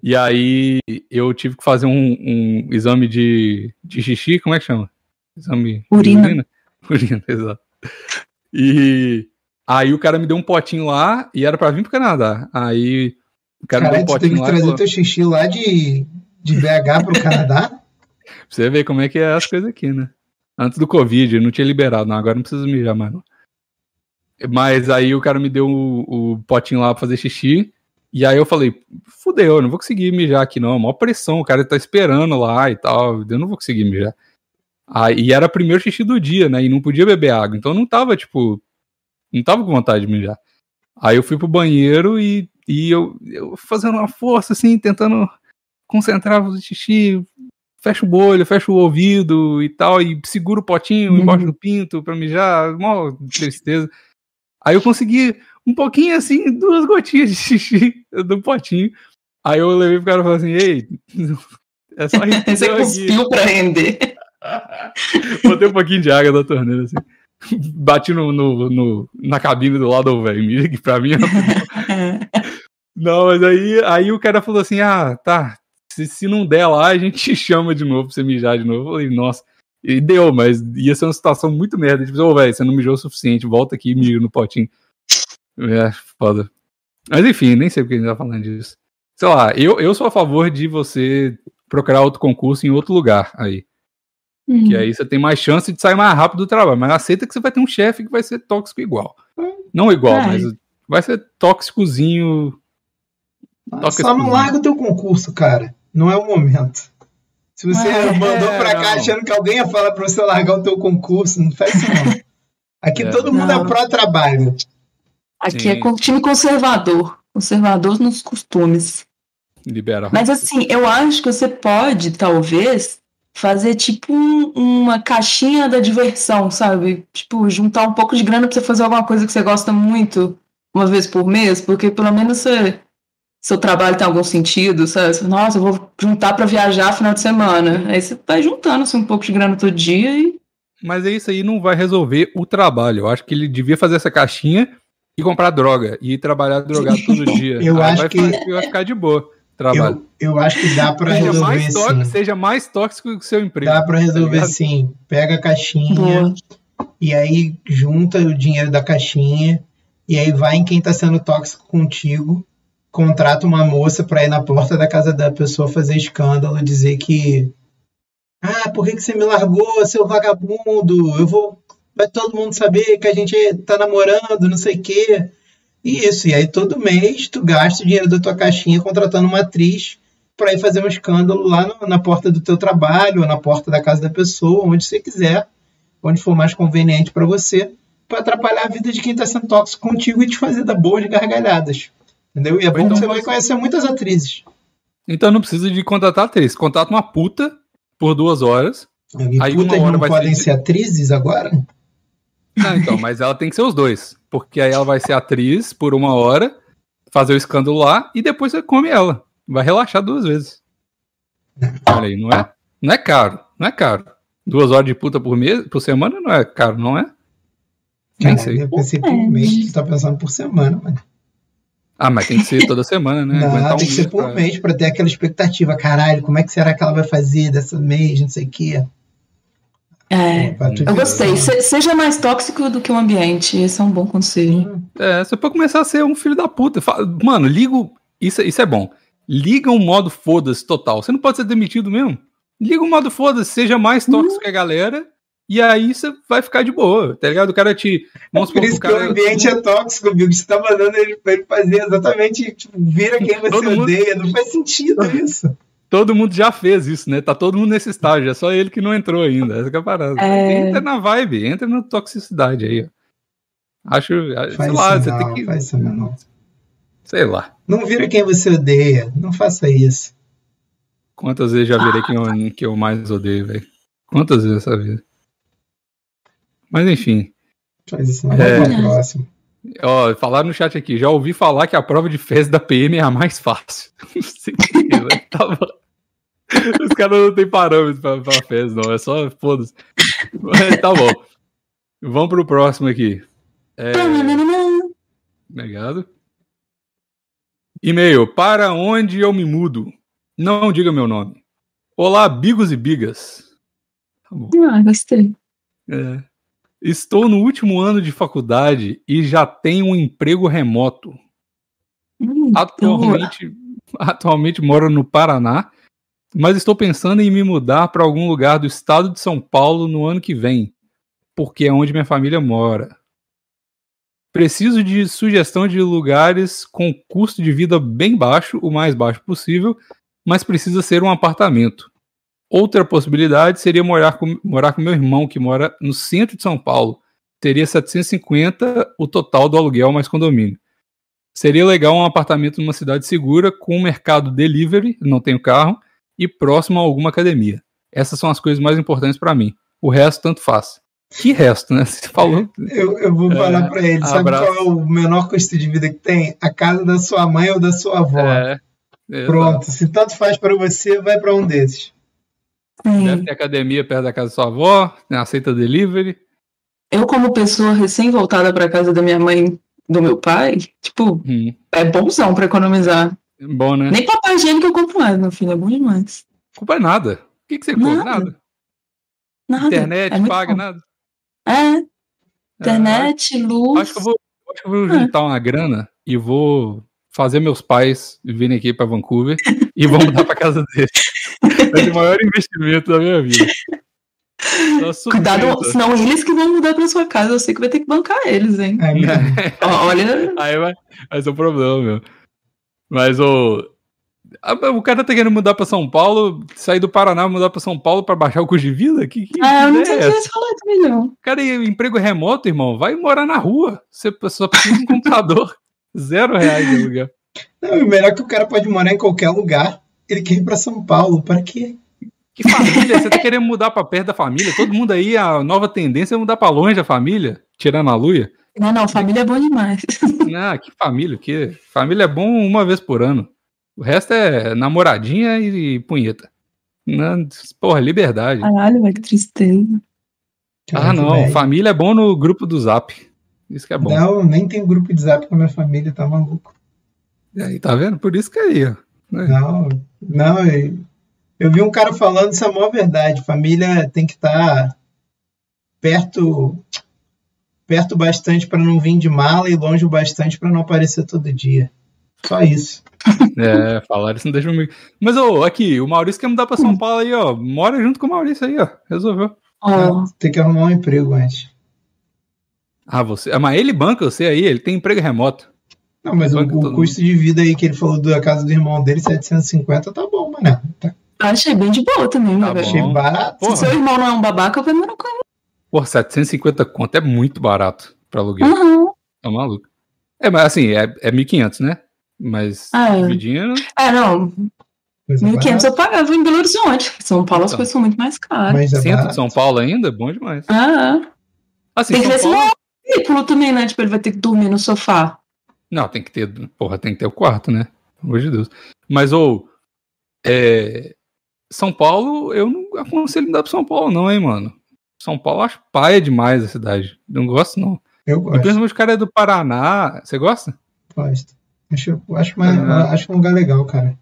E aí eu tive que fazer um, um exame de, de xixi, como é que chama? Exame de Urina. urina, Urina, exato. E aí o cara me deu um potinho lá e era pra vir pro Canadá. Aí o cara me deu um teve potinho que lá e trazer falou, teu xixi lá de, de BH pro Canadá? Pra você ver como é que é as coisas aqui, né? Antes do Covid, não tinha liberado, não, agora não precisa mijar mais. Mas aí o cara me deu o, o potinho lá pra fazer xixi, e aí eu falei, fudeu, eu não vou conseguir mijar aqui não, maior pressão, o cara tá esperando lá e tal, eu não vou conseguir mijar. Aí, e era o primeiro xixi do dia, né, e não podia beber água, então não tava, tipo, não tava com vontade de mijar. Aí eu fui pro banheiro e, e eu, eu fazendo uma força, assim, tentando concentrar no xixi, fecha o olho, fecha o ouvido e tal, e segura o potinho Uhum. embaixo do pinto pra mijar, mó tristeza. Aí eu consegui um pouquinho assim, duas gotinhas de xixi do potinho. Aí eu levei pro cara e falei assim, ei, é só isso Você cuspiu pra render. Botei um pouquinho de água da torneira assim. Bati no, no, no- na cabine do lado, velho. Mira que pra mim é Não, mas aí, aí o cara falou assim: ah, tá. Se, se não der lá, a gente te chama de novo pra você mijar de novo. Eu falei, nossa. E deu, mas ia ser uma situação muito merda. Tipo, ô, velho, você não mijou o suficiente, volta aqui e mija no potinho. É, foda. Mas enfim, nem sei porque a gente tá falando disso. Sei lá, eu, eu sou a favor de você procurar outro concurso em outro lugar aí. Hum. Que aí você tem mais chance de sair mais rápido do trabalho. Mas aceita que você vai ter um chefe que vai ser tóxico igual. Não igual, Ai. mas vai ser tóxicozinho. Toca Só não larga o teu concurso, cara. Não é o momento. Se você É, mandou pra cá não. achando que alguém ia falar pra você largar o teu concurso, não faz isso não. Aqui É. todo mundo é Não. pró-trabalho. Aqui Sim. é com time conservador. Conservador nos costumes. Libera. Mas assim, eu acho que você pode, talvez, fazer tipo um- uma caixinha da diversão, sabe? Tipo, juntar um pouco de grana pra você fazer alguma coisa que você gosta muito uma vez por mês, porque pelo menos você, seu trabalho tem algum sentido, sabe? Você, Nossa, eu vou juntar pra viajar final de semana. Aí você vai juntando assim, um pouco de grana todo dia e. Mas isso aí não vai resolver o trabalho. Eu acho que ele devia fazer essa caixinha e comprar droga. E trabalhar drogado todo dia. Eu Aí acho vai, que- vai ficar de boa trabalho. Eu, eu acho que dá pra Seja resolver mais, tó- sim. seja mais tóxico que o seu emprego. Dá pra resolver ligado? sim. Pega a caixinha Boa. e aí junta o dinheiro da caixinha e aí vai em quem tá sendo tóxico contigo, contrata uma moça pra ir na porta da casa da pessoa fazer escândalo, dizer que ah, por que, que você me largou, seu vagabundo? Eu vou vai todo mundo saber que a gente tá namorando, não sei o quê. E isso, e aí todo mês tu gasta o dinheiro da tua caixinha contratando uma atriz para ir fazer um escândalo lá no- na porta do teu trabalho, ou na porta da casa da pessoa, onde você quiser, onde for mais conveniente para você, para atrapalhar a vida de quem tá sendo tóxico contigo e te fazer dar boas gargalhadas. Entendeu? E é Ou bom então que você vai conhecer muitas atrizes. Então não precisa de contratar atriz. Contrata uma puta por duas horas. E Aí uma putas hora não vai podem ser- ser atrizes agora? Não, então, mas ela tem que ser os dois. Porque aí ela vai ser atriz por uma hora, fazer o escândalo lá, e depois você come ela. Vai relaxar duas vezes. Olha aí, não é? Não é caro, não é caro. Duas horas de puta por mês, por semana não é caro, não é? Nem sei. eu pensei por mês, você tá pensando por semana, mano. Ah, mas tem que ser toda semana, né? Não, um tem que ser por pra- mês pra ter aquela expectativa. Caralho, como é que será que ela vai fazer dessa mês, não sei o quê. É. Eu gostei. Se- seja mais tóxico do que o ambiente. Esse é um bom conselho. É, você pode começar a ser um filho da puta. Mano, liga. o- Isso, isso é bom. Liga um modo foda-se total. Você não pode ser demitido mesmo. Liga um modo foda-se, seja mais Uhum. tóxico que a galera. E aí você vai ficar de boa, tá ligado? O cara te. Vamos Por supor isso o que o cara. ambiente é tóxico, Bigo. Você tá mandando ele pra ele fazer exatamente, tipo, vira quem você Todo mundo- odeia. Não faz sentido isso. Todo mundo já fez isso, né? Tá todo mundo nesse estágio, é só ele que não entrou ainda. Essa que é a parada. É. Entra na vibe, entra na toxicidade aí, ó. Acho, sei Faz lá, isso você não, tem que. faz isso não. Sei lá. Não vira quem você odeia. Não faça isso. Quantas vezes já virei quem eu, que eu mais odeio, velho? Quantas vezes essa vida? Mas enfim. Faz isso não. É. Pra próxima. Ó, falaram no chat aqui, já ouvi falar que a prova de fezes da PM é a mais fácil. Não sei por quê, velho. Tá bom. Os caras não tem parâmetro pra, pra fezes, não. É só foda-se. Mas Tá bom. Vamos pro próximo aqui. É, obrigado. E-mail. Para onde eu me mudo? Não diga meu nome. Olá, bigos e bigas. Tá bom. Ah, gostei. É. Estou no último ano de faculdade e já tenho um emprego remoto. Hum, Atualmente, atualmente moro no Paraná, mas estou pensando em me mudar para algum lugar do estado de São Paulo no ano que vem, porque é onde minha família mora. Preciso de sugestão de lugares com custo de vida bem baixo, o mais baixo possível, mas precisa ser um apartamento. Outra possibilidade seria morar com, morar com meu irmão, que mora no centro de São Paulo. Teria 750 o total do aluguel mais condomínio. Seria legal um apartamento numa cidade segura, com um mercado delivery, não tenho carro, e próximo a alguma academia. Essas são as coisas mais importantes para mim. O resto, tanto faz. Que resto, né? Você falou. Eu, eu vou É, falar pra ele. Sabe abraço. qual é o menor custo de vida que tem? A casa da sua mãe ou da sua avó. É, Pronto. Se tanto faz pra você, vai pra um desses. Deve Sim. ter academia perto da casa da sua avó, né, aceita delivery. Eu, como pessoa recém-voltada pra casa da minha mãe do meu pai, tipo, Hum, é bonzão pra economizar. bom, né? Nem papel higiênico eu compro mais, meu filho. É bom demais. Culpa é nada. O que, que você compra? Nada. Nada. Nada. Internet, é paga bom. nada. É, internet, luz. Acho que eu vou, acho que eu vou É. juntar uma grana e vou fazer meus pais virem aqui pra Vancouver e vou mudar pra casa deles. Ser o maior investimento da minha vida. Surpresa. Cuidado, senão eles que vão mudar pra sua casa. Eu sei que vai ter que bancar eles, hein? É Olha, Aí vai, vai ser um problema, meu. Mas o. O cara tá querendo mudar pra São Paulo, sair do Paraná mudar pra São Paulo pra baixar o custo de vida? Que, que, ah, eu não sei é falar também, não. Cara, emprego remoto, irmão, vai morar na rua. Você só precisa de um computador. Zero reais de aluguel. Não, o melhor é que o cara pode morar em qualquer lugar. Ele quer ir pra São Paulo. Para quê? Que família? Você tá querendo mudar pra perto da família? Todo mundo aí, a nova tendência é mudar pra longe da família, tirando a luia. Não, não, família é bom demais. Ah, que família, o quê? Família é bom uma vez por ano. O resto é namoradinha e punheta. Não, porra, liberdade. Caralho, velho, que tristeza. Ah, não. Família é bom no grupo do Zap. Isso que é bom. Não, nem tem grupo de zap com a minha família, tá maluco. E aí, tá vendo? Por isso que é aí, ó. Não, não. Eu, eu vi um cara falando, isso é a maior verdade. Família tem que estar perto perto bastante para não vir de mala e longe o bastante para não aparecer todo dia. Só isso. É, falaram isso não deixa comigo. Mas, ô, aqui, o Maurício quer mudar pra São Paulo aí, ó. Mora junto com o Maurício aí, ó. Resolveu. Ó, Tem que arrumar um emprego antes. Ah, você. Ah, mas ele banca você aí, ele tem emprego remoto. Não, mas o, Banca o custo de vida aí que ele falou da casa do irmão dele, 750, tá bom, mano. Tá, achei bem de boa também, Tá meu velho. achei bom. barato. Porra. Se seu irmão não é um babaca, vai morar com ele. Pô, 750 conto é muito barato pra aluguel. Uhum. Tá maluco. É, mas assim, é, é 1.500, né? Mas Ah, é. dividindo. É, não. Coisa 1.500 barata, eu pagava em Belo Horizonte. São Paulo as Então. coisas são muito mais caras. Mas é Centro de. São Paulo ainda, bom demais. Ah, Assim, tem que ver se não Veículo também, né? Tipo, ele vai ter que dormir no sofá. Não, tem que ter. Porra, tem que ter o quarto, né? Pelo amor de Deus. Mas, ou. é, São Paulo, eu não aconselho mudar pra São Paulo, não, hein, mano. São Paulo eu acho paia demais a cidade. Não gosto, não. Eu gosto. principalmente o cara é do Paraná. Você gosta? gosto. Acho, acho, mais, Ah. acho um lugar legal, cara.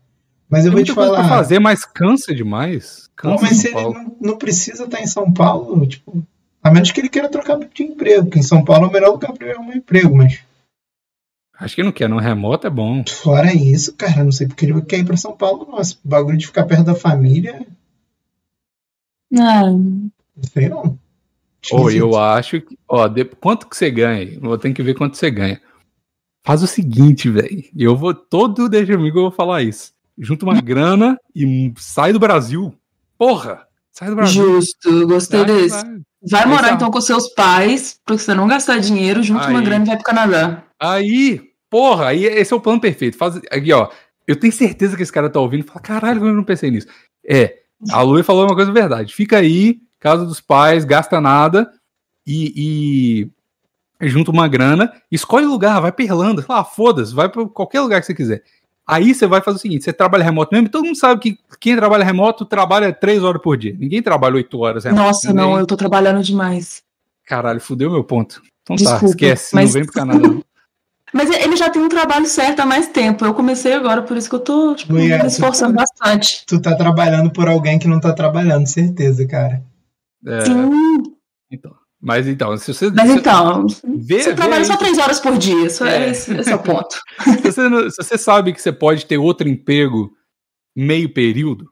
Mas eu Tem vou te muita coisa falar. pra fazer, mas cansa demais. Cansa mas São se ele Paulo. não, não precisa estar em São Paulo, tipo, a menos que ele queira trocar de emprego, porque em São Paulo é o melhor lugar para ele arrumar emprego, mas Acho que não quer, não. Remoto é bom. fora isso, cara, não sei porque ele quer ir para São Paulo, nossa, o bagulho de ficar perto da família, Ah, não sei não. Ou Esquisito. eu acho que. Ó, de- quanto que você ganha? Eu tenho que ver quanto você ganha. Faz o seguinte, velho. Eu vou. Todo Deixa Amigo eu vou falar isso. Junta uma grana e sai do Brasil. Porra! Sai do Brasil. justo, gostei desse. Vai morar tá. então com seus pais, pra você não gastar dinheiro, junta uma Aí. grana e vai pro Canadá. Aí, porra, aí esse é o plano perfeito. Faz, aqui, ó. Eu tenho certeza que esse cara tá ouvindo e fala: caralho, eu não pensei nisso. É, a Lui falou uma coisa verdade. Fica aí, casa dos pais, gasta nada e, e junta uma grana, escolhe o lugar, vai pra Irlanda, sei lá, foda-se, vai pra qualquer lugar que você quiser. Aí você vai fazer o seguinte: você trabalha remoto mesmo, todo mundo sabe que quem trabalha remoto trabalha três horas por dia. Ninguém trabalha oito horas remoto. Nossa, Ninguém- não, eu tô trabalhando demais. Caralho, fudeu meu ponto. Então Desculpa, tá, esquece, mas- não vem pro Canadá. não. Mas ele já tem um trabalho certo há mais tempo. Eu comecei agora, por isso que eu tô tipo, ia- me esforçando bastante. Tu tá trabalhando por alguém que não tá trabalhando, certeza, cara. É, Sim, então. Mas então, se você. mas então, vê- você vê trabalha só três horas por dia. Isso é, É. esse, esse é o ponto. se você, se você sabe que você pode ter outro emprego meio período,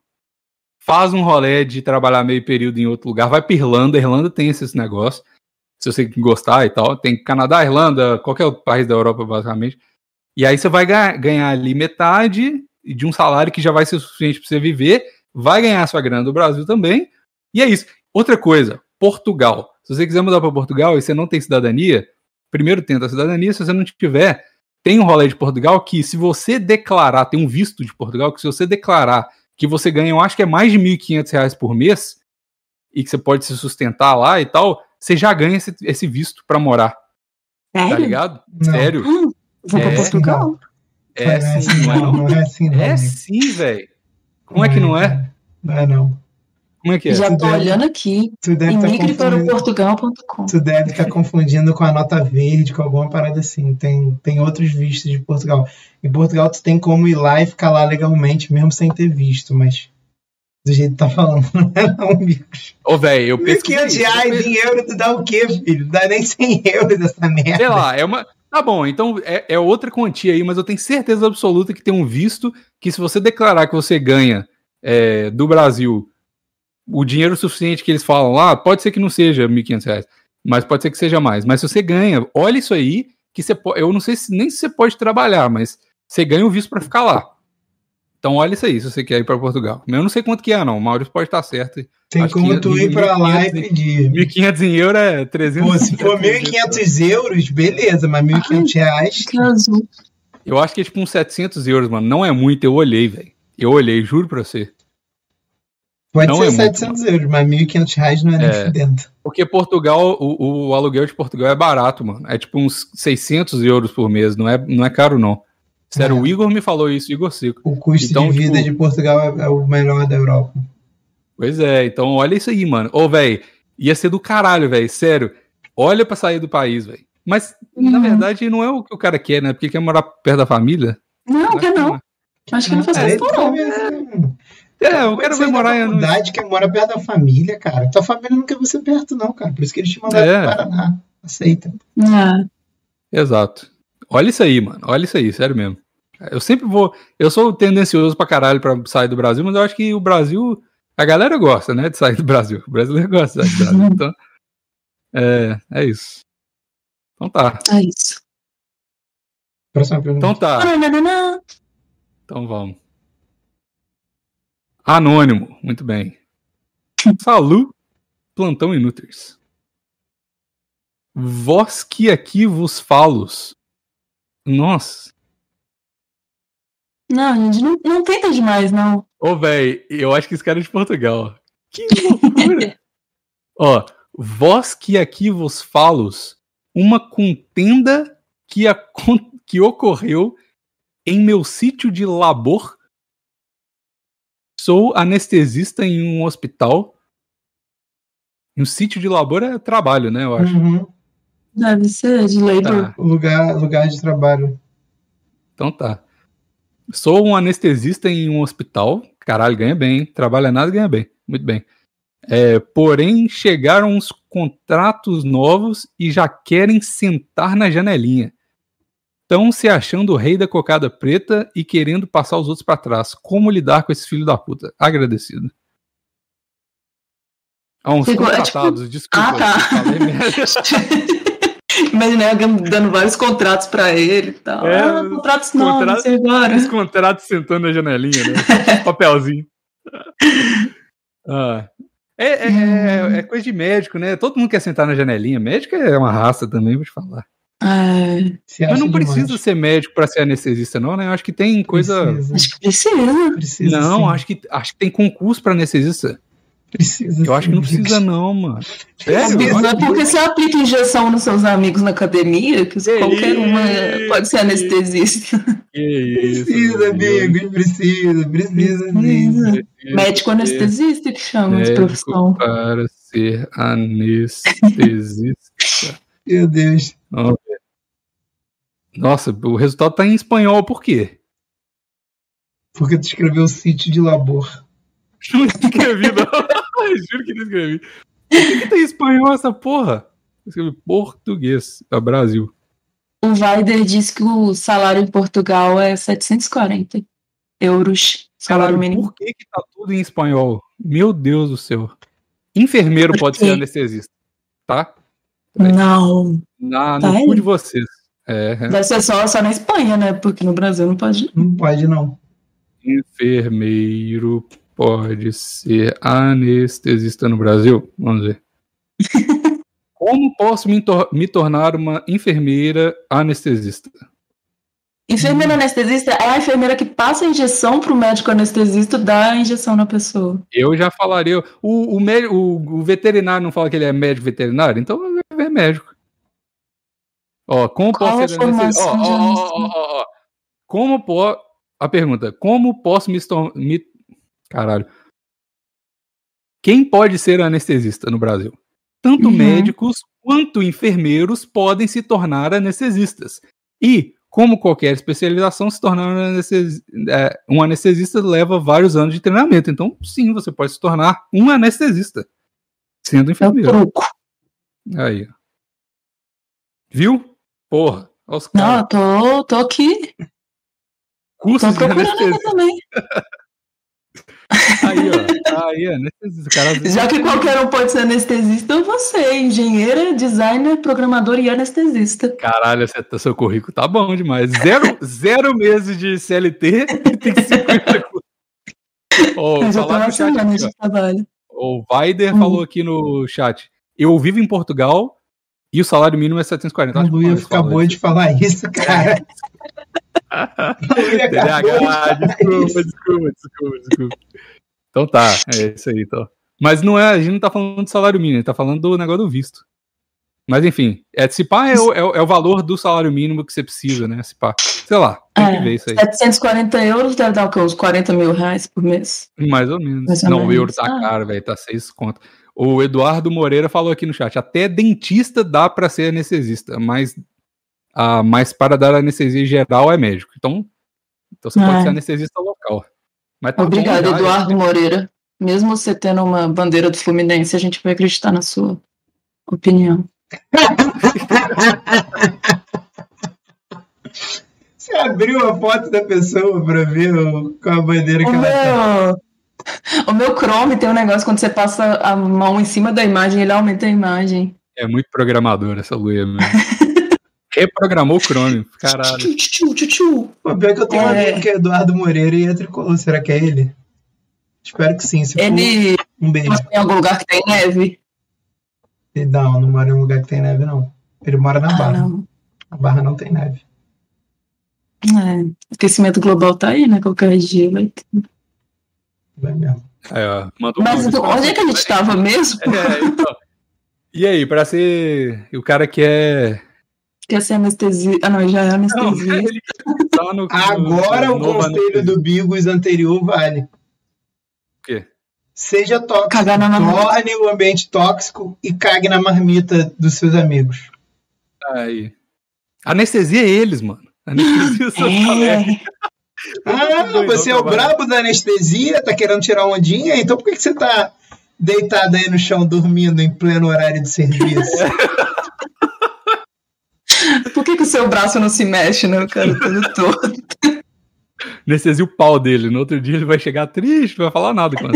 faz um rolê de trabalhar meio período em outro lugar, vai pra Irlanda, Irlanda tem esses negócios, se você gostar e tal, tem Canadá, Irlanda, qualquer outro país da Europa, basicamente, e aí você vai ga- ganhar ali metade de um salário que já vai ser suficiente pra você viver, vai ganhar sua grana do Brasil também, e é isso. Outra coisa, Portugal. Se você quiser mudar pra Portugal e você não tem cidadania, primeiro tenta a cidadania, se você não tiver, tem um rolê de Portugal que, se você declarar, tem um visto de Portugal, que se você declarar que você ganha, eu acho que é mais de 1.500 reais por mês, e que você pode se sustentar lá e tal, você já ganha esse, esse visto pra morar, tá Sério? ligado? Não. Sério. Hum, vou É, pra Portugal. É não é sim, assim, não é não. é assim. É sim, velho. Como é que não é? Não é, não. Como é que é? Já tô Tu deve- olhando aqui. Tu deve Imigre para o confundindo. Portugal.com. Tu deve estar confundindo com a nota verde, com alguma parada assim. Tem, tem outros vistos de Portugal. Em Portugal, tu tem como ir lá e ficar lá legalmente, mesmo sem ter visto, mas do jeito que tá falando, não é não, amigos. Ô, velho, eu pesquisei 1.500 isso, eu reais em euro, tu dá o quê, filho? Não dá nem 100 euros essa merda. Sei lá, é uma. Tá bom, então é, é outra quantia aí, mas eu tenho certeza absoluta que tem um visto que, se você declarar que você ganha é, do Brasil o dinheiro suficiente que eles falam lá, pode ser que não seja 1.500 reais, mas pode ser que seja mais. Mas se você ganha, olha isso aí, que você pode. Eu não sei se, nem se você pode trabalhar, mas você ganha o visto pra ficar lá. Então olha isso aí, se você quer ir pra Portugal. Eu não sei quanto que é, não. O Maurício pode estar certo. Tem Acho como que tu ir pra lá e 1.500 pedir. 1.500 em euro é 300. Pô, se for 1.500 euros, beleza, mas 1.500 reais. Eu acho que é tipo uns 700 euros, mano. Não é muito, eu olhei, velho. Eu olhei, juro pra você. Pode Não ser é muito, 700 euros, mas 1.500 reais não é nem É. fudendo. Porque Portugal, o, o aluguel de Portugal é barato, mano. É tipo uns 600 euros por mês, não é, não é caro, não. Sério, É. o Igor me falou isso, Igor Seco. O custo Então, de vida tipo- de Portugal é, é o melhor da Europa. Pois é, então olha isso aí, mano. Ô, velho, ia ser do caralho, velho, sério. Olha pra sair do país, velho. Mas, na Uhum. verdade, não é o que o cara quer, né? Porque quer morar perto da família. Não, quer não. é. Acho que não faz É, questão, não. É, o cara vai morar em... faculdade que mora perto da família, cara. Tua família não quer você perto, não, cara. Por isso que eles te mandaram É. pro Paraná. Aceita. Ah, Exato. Olha isso aí, mano. Olha isso aí, sério mesmo. Eu sempre vou. Eu sou tendencioso pra caralho pra sair do Brasil, mas eu acho que o Brasil. A galera gosta, né, de sair do Brasil. O brasileiro gosta de sair do Brasil. Então. É, é isso. Então tá. é isso. Próxima pergunta. Então tá. Então vamos. Anônimo. Muito bem. Salu. Plantão Inúteis. Vós que aqui vos falos. Nossa. Não, gente, não, não tenta demais, não. Ô, velho, eu acho que esse cara é de Portugal. Que loucura! Ó, vós que aqui vos falos, uma contenda que, acon- que ocorreu em meu sítio de labor. Sou anestesista em um hospital. Um sítio de labor é trabalho, né? Eu acho. Uhum. Deve ser de labor. Tá. Lugar, lugar de trabalho. Então tá. Sou um anestesista em um hospital. Caralho, ganha bem. hein? Trabalha nada, ganha bem. Muito bem. É, porém, chegaram uns contratos novos e já querem sentar na janelinha. Estão se achando o rei da cocada preta e querendo passar os outros pra trás. Como lidar com esse filho da puta? Agradecido. Ah, uns Ficou- é contratados, desculpa. Ah, tá. Imaginei alguém dando vários contratos pra ele e tal. É, ah, contratos novos contratos- agora. Os contratos sentando na janelinha, né? Papelzinho. Ah. É, é- é- é coisa de médico, né? Todo mundo quer sentar na janelinha. Médico é uma raça também, vou te falar. Se Mas não precisa demais. ser médico pra ser anestesista, não, né? Eu acho que tem coisa. Precisa, acho que precisa. precisa Não, sim. acho que, acho que tem concurso pra anestesista. Precisa Eu acho que não precisa, não, mano. Sério? Precisa porque você aplica injeção nos seus amigos na academia, que Que qualquer uma pode ser anestesista. Isso, Precisa, amigo, precisa, precisa. Precisa. Médico anestesista que chama de profissão. para ser anestesista. Meu Deus. Ver. Nossa, o resultado tá em espanhol, por quê? Porque tu escreveu sítio de labor. Não escrevi, não. Juro que não escrevi. Por que, que tem espanhol essa porra? Eu escrevi português. É Brasil. O Weider disse que o salário em Portugal é 740 euros. Salário Caralho, mínimo. por que, que tá tudo em espanhol? Meu Deus do céu. Enfermeiro pode ser anestesista, tá? Não. Na, Tá no aí. cu de vocês. É. Vai ser só, só na Espanha, né? Porque no Brasil não pode. Não pode, não. Enfermeiro pode ser anestesista no Brasil? Vamos ver. Como posso me, tor- me tornar uma enfermeira anestesista? Enfermeira anestesista é a enfermeira que passa a injeção pro médico anestesista dar a injeção na pessoa. Eu já falaria. O, o, o, o veterinário não fala que ele é médico veterinário? Então é médico. Ó, como Qual posso a ser anestesista? Ó, ó, ó, anestesista? ó, ó. Como po... A pergunta: Como posso me, estor- me. Caralho. Quem pode ser anestesista no Brasil? Tanto Uhum. médicos quanto enfermeiros podem se tornar anestesistas. E, como qualquer especialização, se tornar um anestesi- é, um anestesista leva vários anos de treinamento. Então, sim, você pode se tornar um anestesista, sendo É enfermeiro. truco. Aí. Viu? Porra. Olha os Não, caras. eu tô, tô aqui. Tô Cursos de procurando também. Aí, ó. Aí, anestesista. Cara, Já que qualquer um pode ser anestesista, eu vou ser engenheira, designer, programador e anestesista. Caralho, esse- seu currículo tá bom demais. Zero, zero meses de CLT e tem 50 cursos. Ó, eu já tô na semana de trabalho. O Weider Hum. falou aqui no chat. Eu vivo em Portugal e o salário mínimo é 740. A Acho que Luia mais fala acabou isso. de falar isso, cara. De TDAH, desculpa, desculpa, desculpa, desculpa. Então tá, é isso aí, então. Mas não é, a gente não tá falando do salário mínimo, a gente tá falando do negócio do visto. Mas enfim, é, se pá é o, é, o- é o valor do salário mínimo que você precisa, né? Se pá. Sei lá, tem que É, ver isso aí. 740 euros deve dar o quê? Uns 40 mil reais por mês. Mais ou menos. Mais ou não, o euro tá Ah. caro, velho, tá seis conto. O Eduardo Moreira falou aqui no chat, até dentista dá pra ser anestesista, mas, ah, mas para dar anestesia geral é médico. Então, então você Ah. pode ser anestesista local. Mas tá bom Obrigada, já, Eduardo Moreira. Mesmo você tendo uma bandeira do Fluminense, a gente vai acreditar na sua opinião. Você abriu a foto da pessoa pra ver o- qual a bandeira que O ela tá. o meu Chrome tem um negócio quando você passa a mão em cima da imagem, ele aumenta a imagem. É muito programador essa Luia mesmo. Reprogramou o Chrome, caralho. Tchu, tchu, tchu, tchu. Pô, pior que eu tenho um É. amigo que é Eduardo Moreira e é tricolor. Será que é ele? Espero que sim. Se for, Ele um beijo. mora em algum lugar que tem neve? Não, não mora em um lugar que tem neve, não. Ele mora na Ah, Barra. não. A Barra não tem neve. É, o aquecimento global tá aí, né? Qualquer dia vai ter. Não é mesmo. Aí, ó, mandou Mas um- então, onde é que a gente tava mesmo? É, então. E aí, pra ser o cara que é. Quer ser anestesia? Ah, não, já é Não, anestesia. ele tá no, Agora no- o conselho do Bigos anterior vale. O quê? Seja tóxico. Cagar na marmita. Torne o ambiente tóxico e cague na marmita dos seus amigos. Aí. Anestesia eles, mano. Anestesia seus É. colegas. Ah, você é o brabo da anestesia, tá querendo tirar ondinha? Então por que, que você tá deitado aí no chão dormindo em pleno horário de serviço? Por que, que o seu braço não se mexe, né? O cara todo torto. Anestesia o pau dele. No outro dia ele vai chegar triste, não vai falar nada com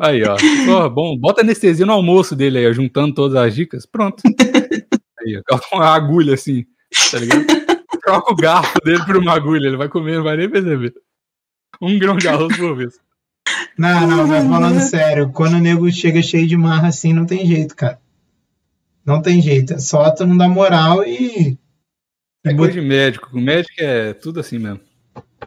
Aí, ó. Bom, bota anestesia no almoço dele aí, ó, juntando todas as dicas. Pronto. Aí, ó, coloca uma agulha assim, tá ligado? Troca o garfo dele por uma agulha, ele vai comer, não vai nem perceber. Um grão de arroz por vez. Não, não, mas falando sério, quando o nego chega cheio de marra assim, não tem jeito, cara. Não tem jeito. É só tu não dar moral e. É coisa de médico. O médico é tudo assim mesmo.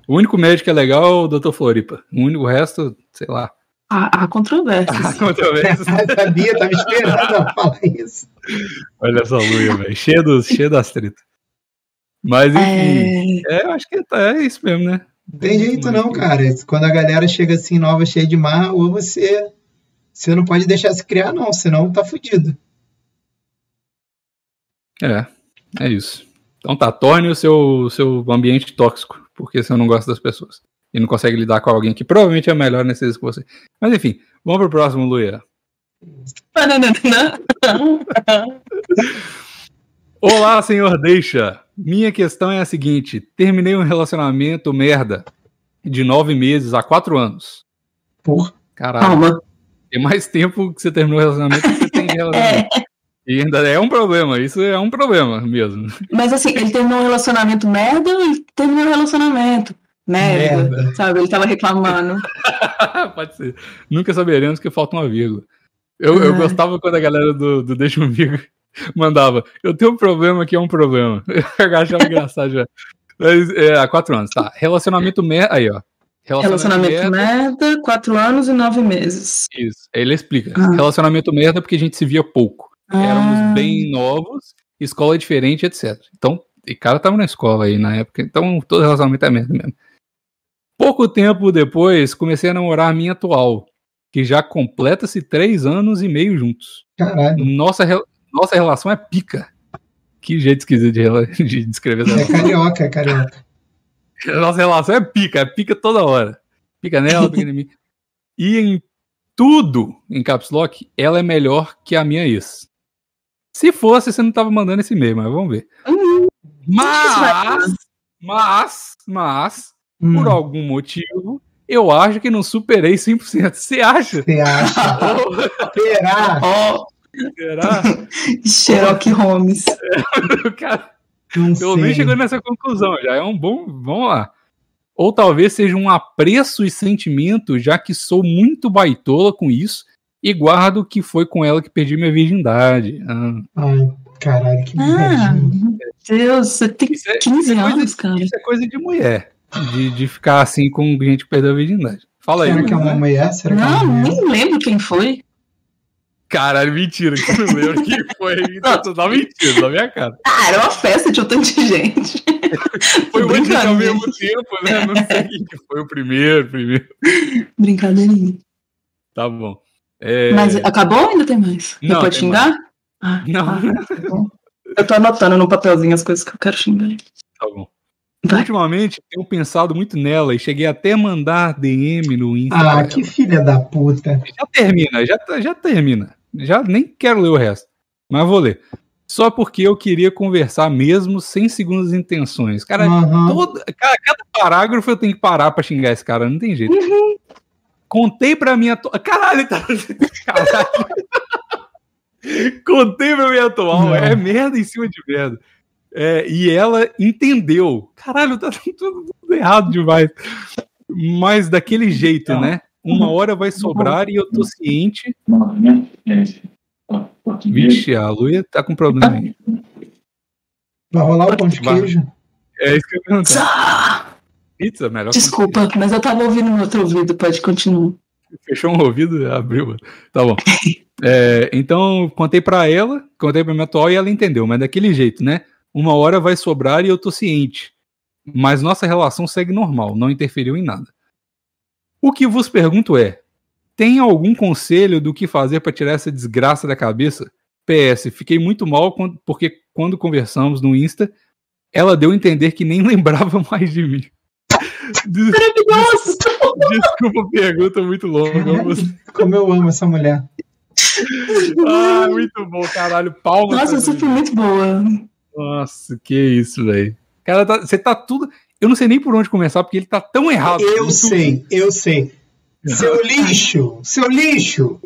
O único médico que é legal é o Dr. Floripa. O único resto, sei lá. Há, há controvérsias. Ah, controvérsia. Sabia, tava esperando ela falar isso. Olha essa luia, velho. Cheio, dos- cheio das tretas. Mas enfim. É, É, eu acho que tá, é isso mesmo, né? Não tem jeito não, cara. Quando a galera chega assim nova, cheia de marra, ou você. Você não pode deixar se criar, não, senão tá fudido. É, é isso. Então tá, torne o seu, seu ambiente tóxico, porque você não gosta das pessoas. E não consegue lidar com alguém que provavelmente é melhor nesse que você. Mas enfim, vamos pro próximo, Luia. Olá, senhor Deixa. Minha questão é a seguinte: terminei um relacionamento merda de nove meses a quatro anos. Porra. Caralho, Calma. tem mais tempo que você terminou o relacionamento que você tem de relacionamento. E ainda é um problema, isso é um problema mesmo. Mas assim, ele terminou um relacionamento merda ele terminou um relacionamento? Merda, Merda. sabe? Ele tava reclamando. Pode ser. Nunca saberemos que falta uma vírgula. Eu, eu Ah. gostava quando a galera do, do Deixa Comigo mandava. Eu tenho um problema que é um problema. Eu achava engraçado já. Mas, é, há quatro anos, tá. Relacionamento merda. Aí, ó. Relacionamento merda, quatro anos e nove meses. Isso. Aí ele explica. Ah. Relacionamento merda porque a gente se via pouco. Ah, Éramos bem novos, escola diferente, etc. Então, e cara tava na escola aí na época, então todo relacionamento é merda mesmo. Pouco tempo depois, comecei a namorar a minha atual, que já completa-se três anos e meio juntos. Caralho. Nossa, nossa relação é pica. Que jeito esquisito de, de descrever essa É carioca, é carioca. nossa relação é pica, é pica toda hora. Pica nela, pica em mim. E em tudo, em Caps Lock, ela é melhor que a minha ex. Se fosse, você não tava mandando esse e-mail, mas vamos ver. Hum, Mas, mas, mas, Hum, por algum motivo, eu acho que não superei 100%. Você acha? Você acha? Será? Ó, Será? Sherlock Holmes. O cara Não Pelo menos chegou nessa conclusão, já é um bom. Vamos lá. Ou talvez seja um apreço e sentimento, já que sou muito baitola com isso e guardo que foi com ela que perdi minha virgindade. Ah, Ai, caralho, que Ah. Deus, você tem Isso é- 15 isso é coisa anos, cara. Isso é coisa de mulher, de, de ficar assim com gente que perdeu a virgindade. Fala aí. Será que é uma mulher? Será que é uma Não, mulher? nem lembro quem foi. Caralho, mentira, que eu não lembro quem foi. Tu tá mentindo na minha cara. Ah, era uma festa de um tanto de gente. Foi o único ao mesmo tempo, né? Não sei quem que foi o primeiro, primeiro. Brincadeirinha. Tá bom. É, Mas acabou ou ainda tem mais? Não, Não, pode xingar? Ah, Não. ah, tá bom. Eu tô anotando no papelzinho as coisas que eu quero xingar. Tá bom. Vai. Ultimamente, tenho pensado muito nela e cheguei até a mandar DM no Insta. pra Ah, que filha da puta. Já termina, já, já termina. Já nem quero ler o resto, mas vou ler. Só porque eu queria conversar mesmo sem segundas intenções. Cara, Aham. todo, cara, cada parágrafo eu tenho que parar pra xingar esse cara, não tem jeito. Contei pra minha atual. Caralho, tá. Caralho. Contei pra minha atual. Não. É merda em cima de merda. É, e ela entendeu. Caralho, tá tudo, tudo errado demais. Mas daquele jeito, né? Uma hora vai sobrar e eu tô ciente. Vixe, a Luia tá com problema aí. Vai rolar o pão de queijo? É isso que eu. Ah, Pizza, melhor. Desculpa, mas eu tava ouvindo no outro ouvido, pode continuar. Fechou um ouvido, abriu. Tá bom. É, então, contei pra ela, contei pra minha atual e ela entendeu, mas daquele jeito, né? Uma hora vai sobrar e eu tô ciente. Mas nossa relação segue normal, não interferiu em nada. O que vos pergunto é: tem algum conselho do que fazer pra tirar essa desgraça da cabeça? PS, fiquei muito mal quando- porque quando conversamos no Insta, ela deu a entender que nem lembrava mais de mim. Des-! Desculpa a pergunta muito longa. Como eu amo essa mulher. Ah, muito bom, caralho. Palmas. Nossa, você. foi muito boa. Nossa, que isso, velho. Cara, tá- você tá tudo. Eu não sei nem por onde começar, porque ele tá tão errado. Eu Tudo. sei, eu sei. Seu lixo, seu lixo.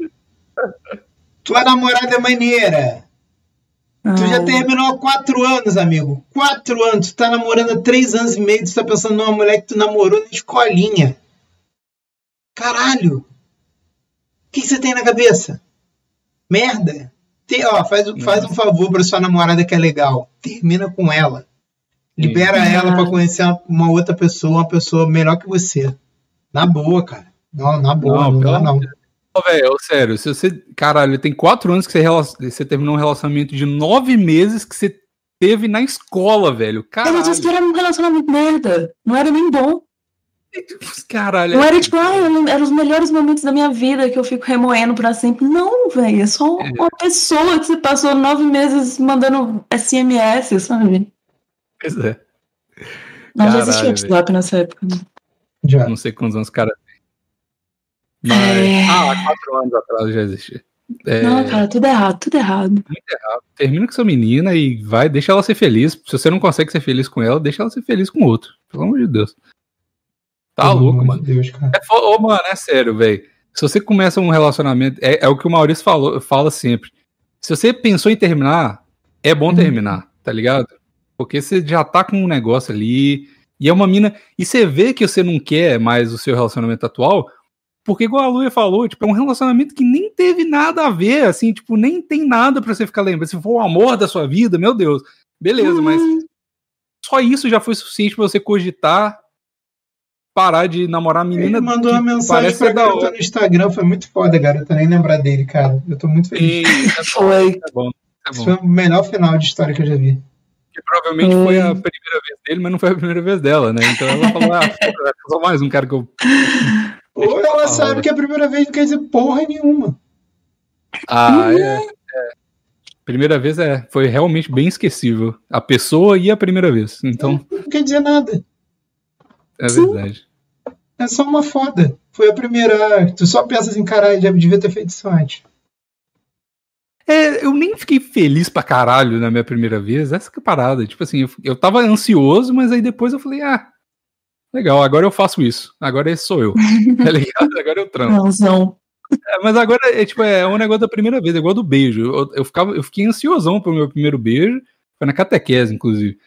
Tua namorada é maneira. Tu já terminou há quatro anos, amigo. Quatro anos. Tu tá namorando há três anos e meio. Tu tá pensando numa mulher que tu namorou na escolinha. Caralho. O que que você tem na cabeça? Merda. Tem, ó, faz, faz um favor pra sua namorada que é legal. Termina com ela. Libera Sim. ela pra conhecer uma, outra pessoa, uma pessoa melhor que você. Na boa, cara. Não, na boa, Não, não, dá não. Ô, velho, sério, se você. Caralho, tem quatro anos que você, rela- você terminou um relacionamento de nove meses que você teve na escola, velho. Ela disse que Caralho. era um relacionamento merda. Não era nem bom. Caralho. Não era tipo, ah, eram os melhores momentos da minha vida que eu fico remoendo pra sempre. Não, velho. É só uma pessoa que você passou nove meses mandando SMS, sabe? Pois é. Não, já existia WhatsApp nessa época. né? Já. Não sei quantos anos o cara tem. Mas. É. Ah, há quatro anos atrás já existia. É, Não, cara, tudo errado, tudo errado. termina com sua menina e vai, deixa ela ser feliz. Se você não consegue ser feliz com ela, deixa ela ser feliz com outro. Pelo amor de Deus. Tá Pelo louco, amor mano. de Deus, cara. É, fo- ô, mano, é sério, velho. Se você começa um relacionamento, é, é o que o Maurício falou, fala sempre. Se você pensou em terminar, é bom Uhum. terminar, tá ligado? Porque você já tá com um negócio ali, e é uma mina. E você vê que você não quer mais o seu relacionamento atual, porque, igual a Luia falou, tipo, é um relacionamento que nem teve nada a ver, assim, tipo, nem tem nada pra você ficar lembrando. Se for o amor da sua vida, meu Deus, beleza, mas Hum, só isso já foi suficiente pra você cogitar parar de namorar a menina. Ele mandou uma mensagem pra garota no Instagram, foi muito foda, garota. Nem lembrar dele, cara. Eu tô muito feliz. Sim, é bom, Foi. é bom. É Esse bom. foi o melhor final de história que eu já vi. Que provavelmente foi a Hum. primeira vez dele, mas não foi a primeira vez dela, né? Então ela falou, ah, é só mais um cara que eu. Ou ela falar, sabe né? que é a primeira vez não quer dizer porra nenhuma. Ah, é, é. Primeira vez é. Foi realmente bem esquecível. A pessoa e a primeira vez. Então, Não quer dizer nada. é Sim. verdade. É só uma foda. Foi a primeira. Tu só pensa assim, caralho, já devia ter feito isso antes. É, eu nem fiquei feliz pra caralho na minha primeira vez. Essa que é a parada. Tipo assim, eu, eu tava ansioso, mas aí depois eu falei, ah, legal, agora eu faço isso. Agora esse sou eu. Tá ligado? Agora eu transo. Razão. É, mas agora é tipo, é um negócio da primeira vez, é igual do beijo. Eu, eu, ficava, eu fiquei ansiosão pro meu primeiro beijo. Foi na catequese, inclusive.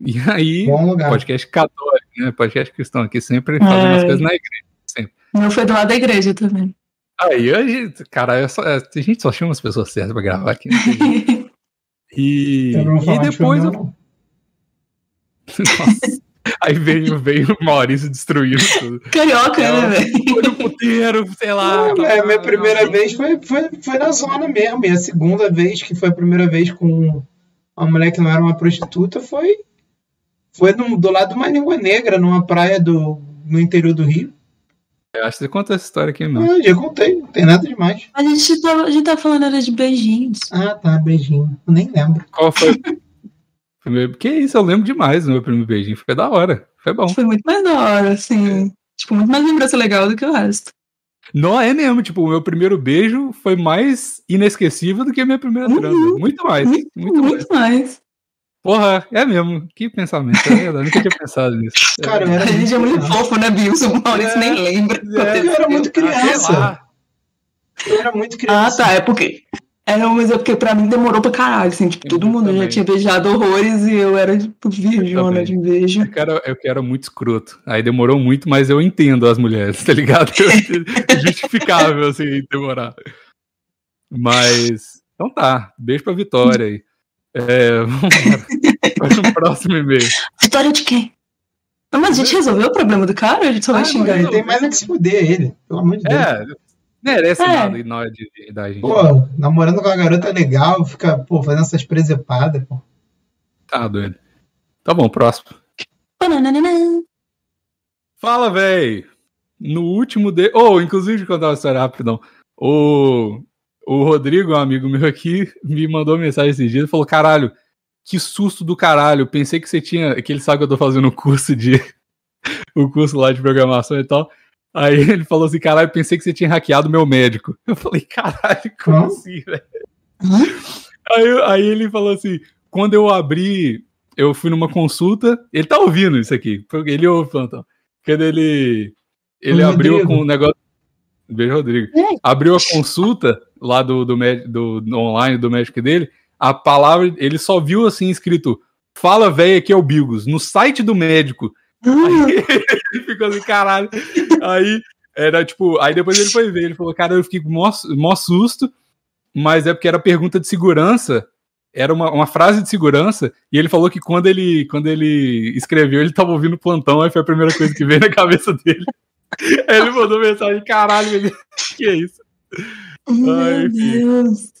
E aí, Bom lugar. podcast católico, né? Podcast cristão aqui, sempre fazendo as É. coisas na igreja. O meu foi do lado da igreja também. Aí a gente, cara, é só, é, a gente só chama as pessoas certas pra gravar aqui. jeito. E, Eu e depois eu. Nossa. Aí veio, veio o Maurício destruindo tudo. Carioca, né, velho? Foi no puteiro, sei lá. Não, é, a minha primeira vez foi, foi, foi na zona mesmo. E a segunda vez, que foi a primeira vez com uma mulher que não era uma prostituta, foi, foi no- do lado de uma língua negra, numa praia do, no interior do Rio. Eu acho que você conta essa história aqui mesmo. Ah, já contei, não tem nada demais. A gente tava, a gente tava falando era de beijinhos. Ah, tá, beijinho. Eu nem lembro. Qual foi? Primeiro, que isso, eu lembro demais do meu primeiro beijinho. Foi da hora. Foi bom. Foi muito mais da hora, assim. Tipo, muito mais lembrança legal do que o resto. Não é mesmo, tipo, o meu primeiro beijo foi mais inesquecível do que a minha primeira Uhum. transa. Muito mais. Muito, Muito, mais. muito mais. Porra, é mesmo. Que pensamento. É verdade. Eu nunca tinha pensado nisso. Cara, eu A era gente é muito fofo, né, Bilson? O Maurício É. nem lembra. É, Eu era muito Ah, sei criança. Eu era muito Ah, criança. tá. É porque. É, mas é porque pra mim demorou pra caralho, assim, tipo, Eu todo mundo já também. tinha beijado horrores e eu era, tipo, virgona de beijo. Eu quero, eu quero muito escroto. Aí demorou muito, mas eu entendo as mulheres, tá ligado? É justificável, assim, demorar. Mas, então tá. Beijo pra Vitória aí. É, vamos para o próximo e-mail. Vitória de quem? Não, mas a gente resolveu o problema do cara? A gente só vai Ah, xingar não, Ele ele. tem mais é que se fuder, ele. Pelo amor de Deus. É, merece É. nada na hora de idade. gente. Pô, namorando com a garota legal, fica, pô, fazendo essas presepadas, pô. Tá doido. Tá bom, próximo. Bananana. Fala, véi! No último de. Oh, inclusive, contar uma história rapidão. O. O Rodrigo, um amigo meu aqui, me mandou mensagem esses dias e falou: caralho, que susto do caralho. Pensei que você tinha. Que ele sabe que eu tô fazendo o curso de. o curso lá de programação e tal. Aí ele falou assim: caralho, pensei que você tinha hackeado meu médico. Eu falei: caralho, como Hã? assim, velho? Aí, aí ele falou assim: quando eu abri, eu fui numa consulta. Ele tá ouvindo isso aqui, ele ouve, plantão. Quando ele. Ele abriu Rodrigo. com o negócio. Beijo, Rodrigo. Ei. Abriu a consulta lá do, do, do, do online do médico dele. A palavra, ele só viu assim escrito: Fala, velho, aqui é o Bigos. No site do médico. Aí ele ficou assim, caralho. Aí era tipo, aí depois ele foi ver, ele falou, cara, eu fiquei com mó, mó susto, mas é porque era pergunta de segurança, era uma, uma frase de segurança, e ele falou que quando ele, quando ele escreveu, ele tava ouvindo plantão, aí foi a primeira coisa que veio na cabeça dele. Ele mandou mensagem, caralho, que é isso? Ai, Meu enfim. Deus.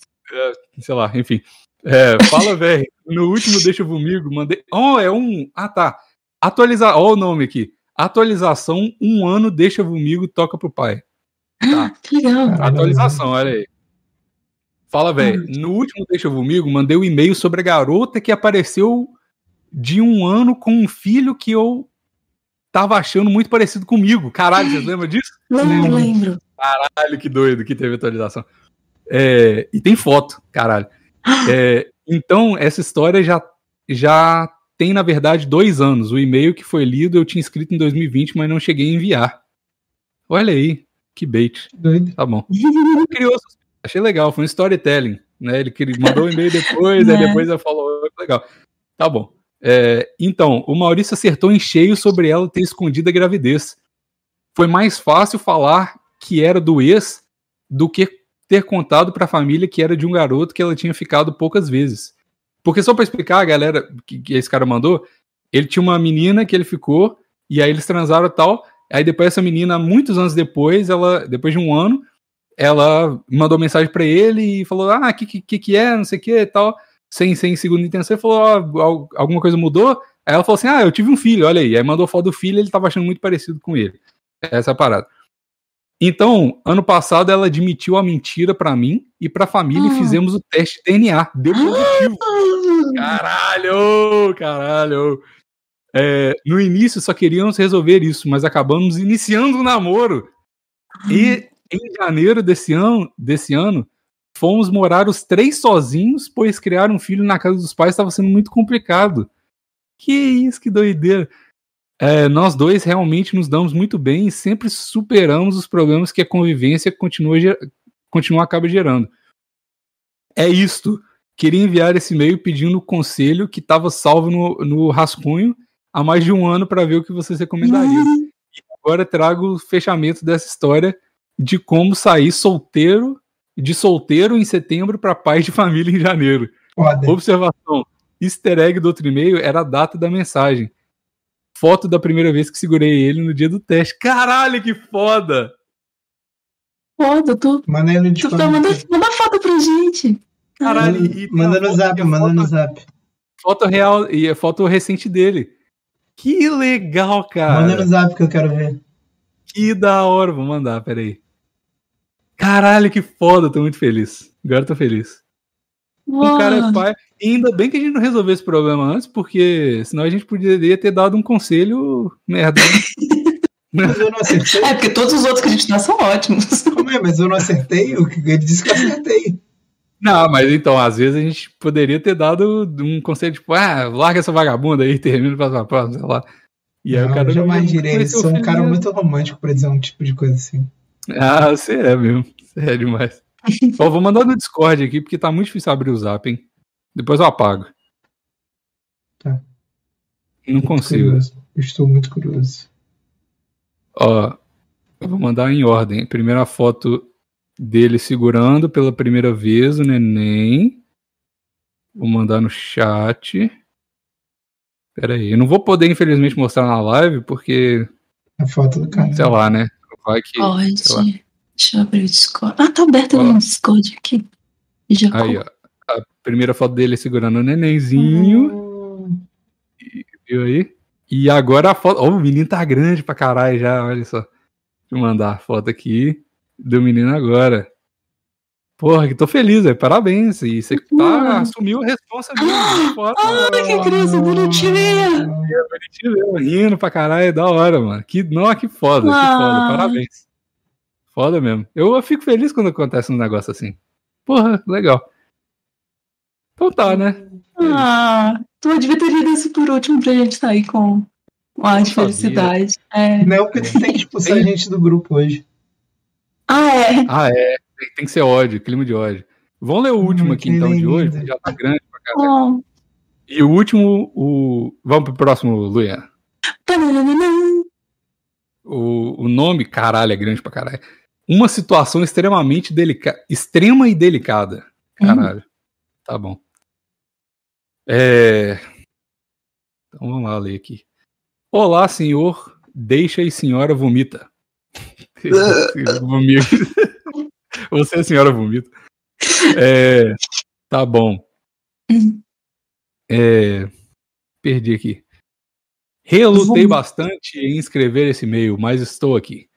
sei lá, enfim. É, fala, velho. No último Deixa Comigo, mandei. Oh, é um. Ah, tá. Atualizar. Ó, o nome aqui. Atualização, um ano, deixa comigo, toca pro pai. Tá. Que legal. Atualização, olha aí. Fala, velho. No último Deixa Comigo, mandei um e-mail sobre a garota que apareceu de um ano com um filho que eu tava achando muito parecido comigo. Caralho, vocês lembram disso? Lembro, lembro. Caralho, que doido que teve atualização. É, e tem foto, caralho. É, então, essa história já, já tem, na verdade, dois anos. O e-mail que foi lido eu tinha escrito em 2020, mas não cheguei a enviar. Olha aí, que bait. Doido. Tá bom. Criou, achei legal, foi um storytelling. Né? Ele mandou o e-mail depois, aí Né. depois ela falou, legal. Tá bom. É, então, o Maurício acertou em cheio sobre ela ter escondido a gravidez. Foi mais fácil falar que era do ex do que ter contado pra família que era de um garoto que ela tinha ficado poucas vezes. Porque só pra explicar, a galera que, que esse cara mandou, ele tinha uma menina que ele ficou, e aí eles transaram tal. Aí depois essa menina, muitos anos depois, ela, depois de um ano, ela mandou mensagem pra ele e falou: Ah, que, que que é, não sei o que tal, sem, sem segunda intenção, e falou: "Ah, al- alguma coisa mudou? Aí ela falou assim: Ah, eu tive um filho, olha aí. Aí mandou foto do filho ele tava achando muito parecido com ele. Essa é a parada. Então, ano passado ela admitiu a mentira pra mim e pra família Ah. e fizemos o teste de DNA. Deu positivo. Caralho, caralho. É, no início só queríamos resolver isso, mas acabamos iniciando o namoro. E em janeiro desse ano, desse ano, fomos morar os três sozinhos, pois criar um filho na casa dos pais estava sendo muito complicado. Que isso, que doideira. É, nós dois realmente nos damos muito bem e sempre superamos os problemas que a convivência continua, continua acaba gerando. É isto. Queria enviar esse e-mail pedindo conselho que estava salvo no, no rascunho há mais de um ano para ver o que vocês recomendariam agora trago o fechamento dessa história de como sair solteiro, de solteiro em setembro para pai de família em janeiro. Foda. Observação: easter egg do outro e-mail era a data da mensagem. Foto da primeira vez que segurei ele no dia do teste. Caralho, que foda! Foda, tu, Manda aí no tu tá mandando manda foto pra gente. Caralho, Manda, no zap, manda no zap. Foto real e a foto recente dele. Que legal, cara. Manda no zap que eu quero ver. Que da hora, vou mandar, peraí. Caralho, que foda, tô muito feliz. Agora tô feliz. O cara é pai. E ainda bem que a gente não resolveu esse problema antes, porque senão a gente poderia ter dado um conselho merda. né? Mas eu não acertei. É, porque todos os outros que a gente dá são ótimos. Como é? Mas eu não acertei? O que ele disse que eu acertei. não, mas então, às vezes a gente poderia ter dado um conselho tipo, ah, larga essa vagabunda aí, termina pra sua próxima, sei lá. E aí não, o cara eu jamais direi. Sou um cara muito romântico pra dizer um tipo de coisa assim. Ah, você é mesmo. Você é demais. Ó, vou mandar no Discord aqui, porque tá muito difícil abrir o zap, hein? Depois eu apago. Tá. Não Muito consigo. curioso. Estou muito curioso. Ó, eu vou mandar em ordem. Primeira foto dele segurando pela primeira vez o neném. Vou mandar no chat. Pera aí, eu não vou poder, infelizmente, mostrar na live, porque, A foto do cara. sei lá, né? Vai que. Pode. Deixa eu abrir o Discord. Ah, tá aberto Ó. no Discord aqui. Já Aí, ó. A primeira foto dele segurando o nenenzinho. Hum, Viu aí? E agora a foto. Ó, o menino tá grande pra caralho já, olha só. Deixa eu mandar a foto aqui do menino agora. Porra, que tô feliz, velho. Parabéns. E você tá, assumiu a responsabilidade. Ah, ah, que criança bonitinha! Bonitinho, rindo pra caralho, é da hora, mano. Que, não, que foda, ah. que foda. Parabéns. Foda mesmo. Eu fico feliz quando acontece um negócio assim. Porra, legal. Então tá, né? Ah, tu devia ter lido isso por último pra gente sair com uma de felicidade. É. Não, porque tu tem que expulsar a gente do grupo hoje. Ah, é? Ah, é. Tem, tem que ser ódio, clima de ódio. Vamos ler o último hum, aqui então lindo. de hoje, já tá grande pra caralho. Oh. E o último, o. Vamos pro próximo, Luian. O, o nome, caralho, é grande pra caralho. Uma situação extremamente delicada. Extrema e delicada. Caralho. Hum. Tá bom. É... Então vamos lá ler aqui. Olá, senhor. Deixa e senhora vomita. Você, a senhora vomita. É... Tá bom. É... Perdi aqui. Relutei bastante em escrever esse e-mail, mas estou aqui.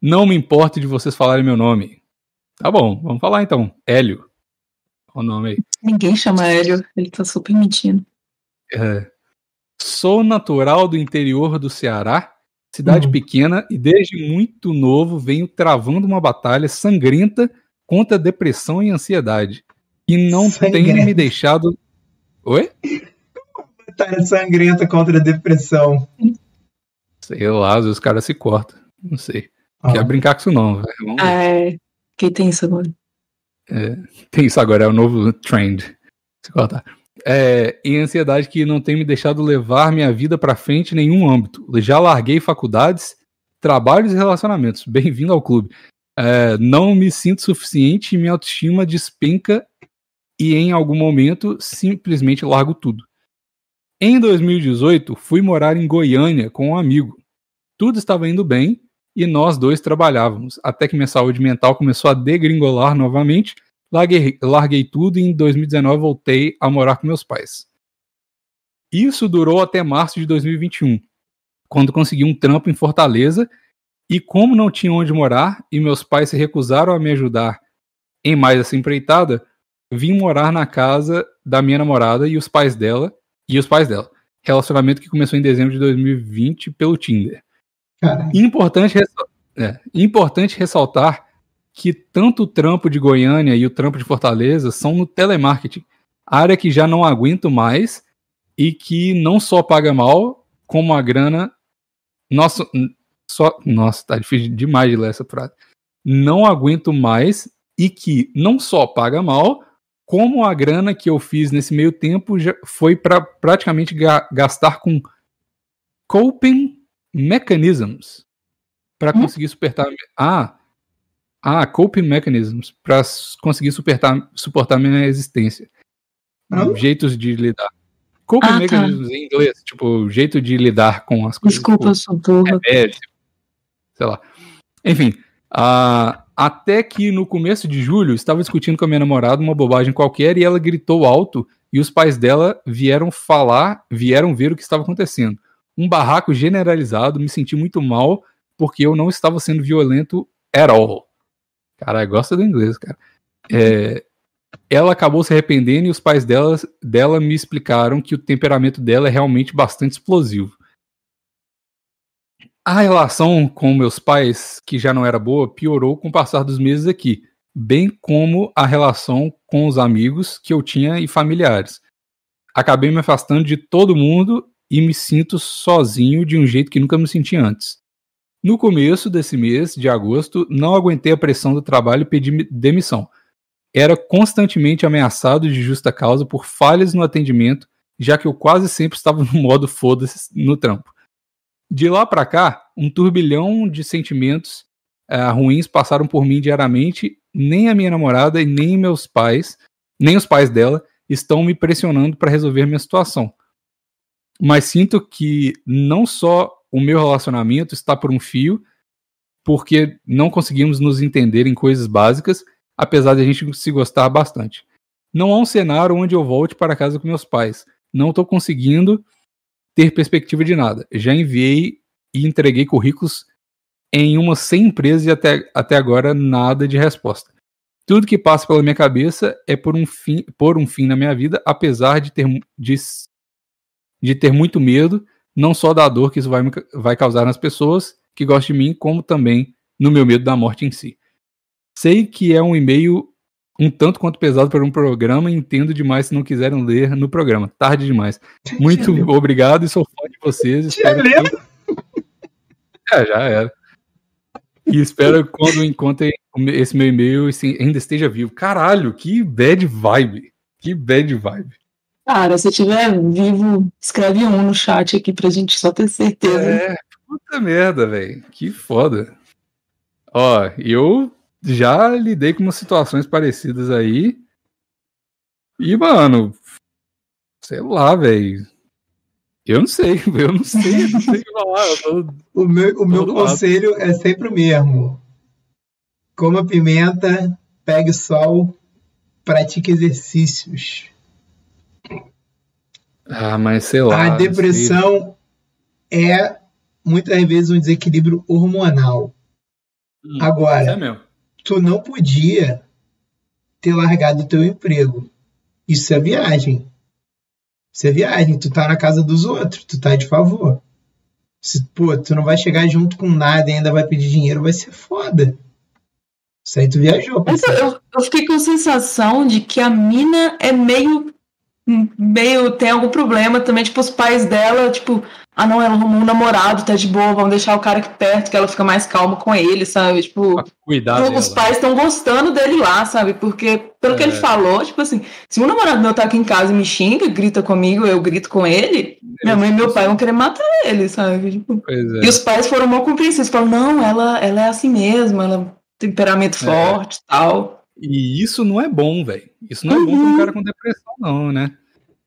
Não me importa de vocês falarem meu nome. Tá bom, vamos falar então. Hélio. Qual o nome aí? Ninguém chama Hélio, ele tá super mentindo. É. Sou natural do interior do Ceará, cidade uhum. pequena, e desde muito novo venho travando uma batalha sangrenta contra depressão e ansiedade. E não sangrenta. tem me deixado. Oi? Batalha sangrenta contra a depressão. Sei lá, os caras se cortam. Não sei. Ah. Quer brincar com isso não, velho. É. Quem tem isso agora? É, tem isso agora, é o novo trend. Se cortar. É, e ansiedade que não tem me deixado levar minha vida para frente em nenhum âmbito. Já larguei faculdades, trabalhos e relacionamentos. Bem-vindo ao clube. É, não me sinto suficiente e minha autoestima despenca e em algum momento simplesmente largo tudo. Em 2018, fui morar em Goiânia com um amigo. Tudo estava indo bem e nós dois trabalhávamos, até que minha saúde mental começou a degringolar novamente. Larguei, larguei tudo e em 2019 voltei a morar com meus pais. Isso durou até março de 2021, quando consegui um trampo em Fortaleza e como não tinha onde morar e meus pais se recusaram a me ajudar em mais essa empreitada, vim morar na casa da minha namorada e os pais dela e os pais dela. Relacionamento que começou em dezembro de 2020 pelo Tinder. Importante, é, importante ressaltar que tanto o trampo de Goiânia e o trampo de Fortaleza são no telemarketing, área que já não aguento mais e que não só paga mal, como a grana. Nossa, só, nossa, tá difícil demais de ler essa frase. Não aguento mais e que não só paga mal, como a grana que eu fiz nesse meio tempo já foi para praticamente ga gastar com coping mechanisms para hum? conseguir suportar. Ah, ah, coping mechanisms para conseguir suportar, suportar minha existência. Hum? Jeitos de lidar. Coping ah, tá. mechanisms tá. em inglês, tipo, jeito de lidar com as coisas. Desculpa, eu sou burra. É, sei lá. Enfim, uh, até que no começo de julho estava discutindo com a minha namorada uma bobagem qualquer e ela gritou alto e os pais dela vieram falar, vieram ver o que estava acontecendo um barraco generalizado, me senti muito mal porque eu não estava sendo violento at all. Cara, gosta do inglês, cara. É, ela acabou se arrependendo e os pais dela, dela me explicaram que o temperamento dela é realmente bastante explosivo. A relação com meus pais, que já não era boa, piorou com o passar dos meses aqui, bem como a relação com os amigos que eu tinha e familiares. Acabei me afastando de todo mundo e me sinto sozinho de um jeito que nunca me senti antes. No começo desse mês, de agosto, não aguentei a pressão do trabalho e pedi demissão. Era constantemente ameaçado de justa causa por falhas no atendimento, já que eu quase sempre estava no modo foda-se no trampo. De lá para cá, um turbilhão de sentimentos uh, ruins passaram por mim diariamente. Nem a minha namorada e nem meus pais, nem os pais dela, estão me pressionando para resolver minha situação mas sinto que não só o meu relacionamento está por um fio, porque não conseguimos nos entender em coisas básicas, apesar de a gente se gostar bastante. Não há um cenário onde eu volte para casa com meus pais. Não estou conseguindo ter perspectiva de nada. Já enviei e entreguei currículos em umas 100 empresas e até, até agora nada de resposta. Tudo que passa pela minha cabeça é por um fim, por um fim na minha vida, apesar de ter, de, de ter muito medo, não só da dor que isso vai, vai causar nas pessoas que gostam de mim, como também no meu medo da morte em si. Sei que é um e-mail um tanto quanto pesado para um programa entendo demais se não quiserem ler no programa. Tarde demais. Muito obrigado e sou fã de vocês. Espero que... É, já era. E espero que quando encontrem esse meu e-mail ainda esteja vivo. Caralho, que bad vibe. Que bad vibe. Cara, se tiver vivo, escreve um no chat aqui pra gente só ter certeza. É, puta merda, velho. Que foda. Ó, eu já lidei com umas situações parecidas aí. E, mano, sei lá, velho. Eu não sei, eu não sei, não sei falar. Tô, o meu, o meu conselho é sempre o mesmo. Coma pimenta, pegue sol, pratique exercícios. Ah, mas sei lá. A depressão é muitas vezes um desequilíbrio hormonal. Hum, Agora, é tu não podia ter largado o teu emprego. Isso é viagem. Isso é viagem. Tu tá na casa dos outros, tu tá de favor. Se, pô, tu não vai chegar junto com nada e ainda vai pedir dinheiro, vai ser foda. Isso aí tu viajou. Mas eu, eu fiquei com a sensação de que a mina é meio. meio. tem algum problema também. Tipo, os pais dela, tipo, ah, não, ela arrumou um namorado, tá de boa, vamos deixar o cara aqui perto, que ela fica mais calma com ele, sabe? Tipo, Cuidado os dela. pais estão gostando dele lá, sabe? Porque, pelo é. que ele é. falou, tipo assim, se um namorado meu tá aqui em casa e me xinga, grita comigo, eu grito com ele, minha mãe e meu pai vão querer matar ele, sabe? Tipo, é. E os pais foram mal compreensivos, falaram, não, ela, ela é assim mesmo, ela tem temperamento é. forte e tal. E isso não é bom, velho. Isso não é uhum. bom pra um uhum. cara com depressão, não, né?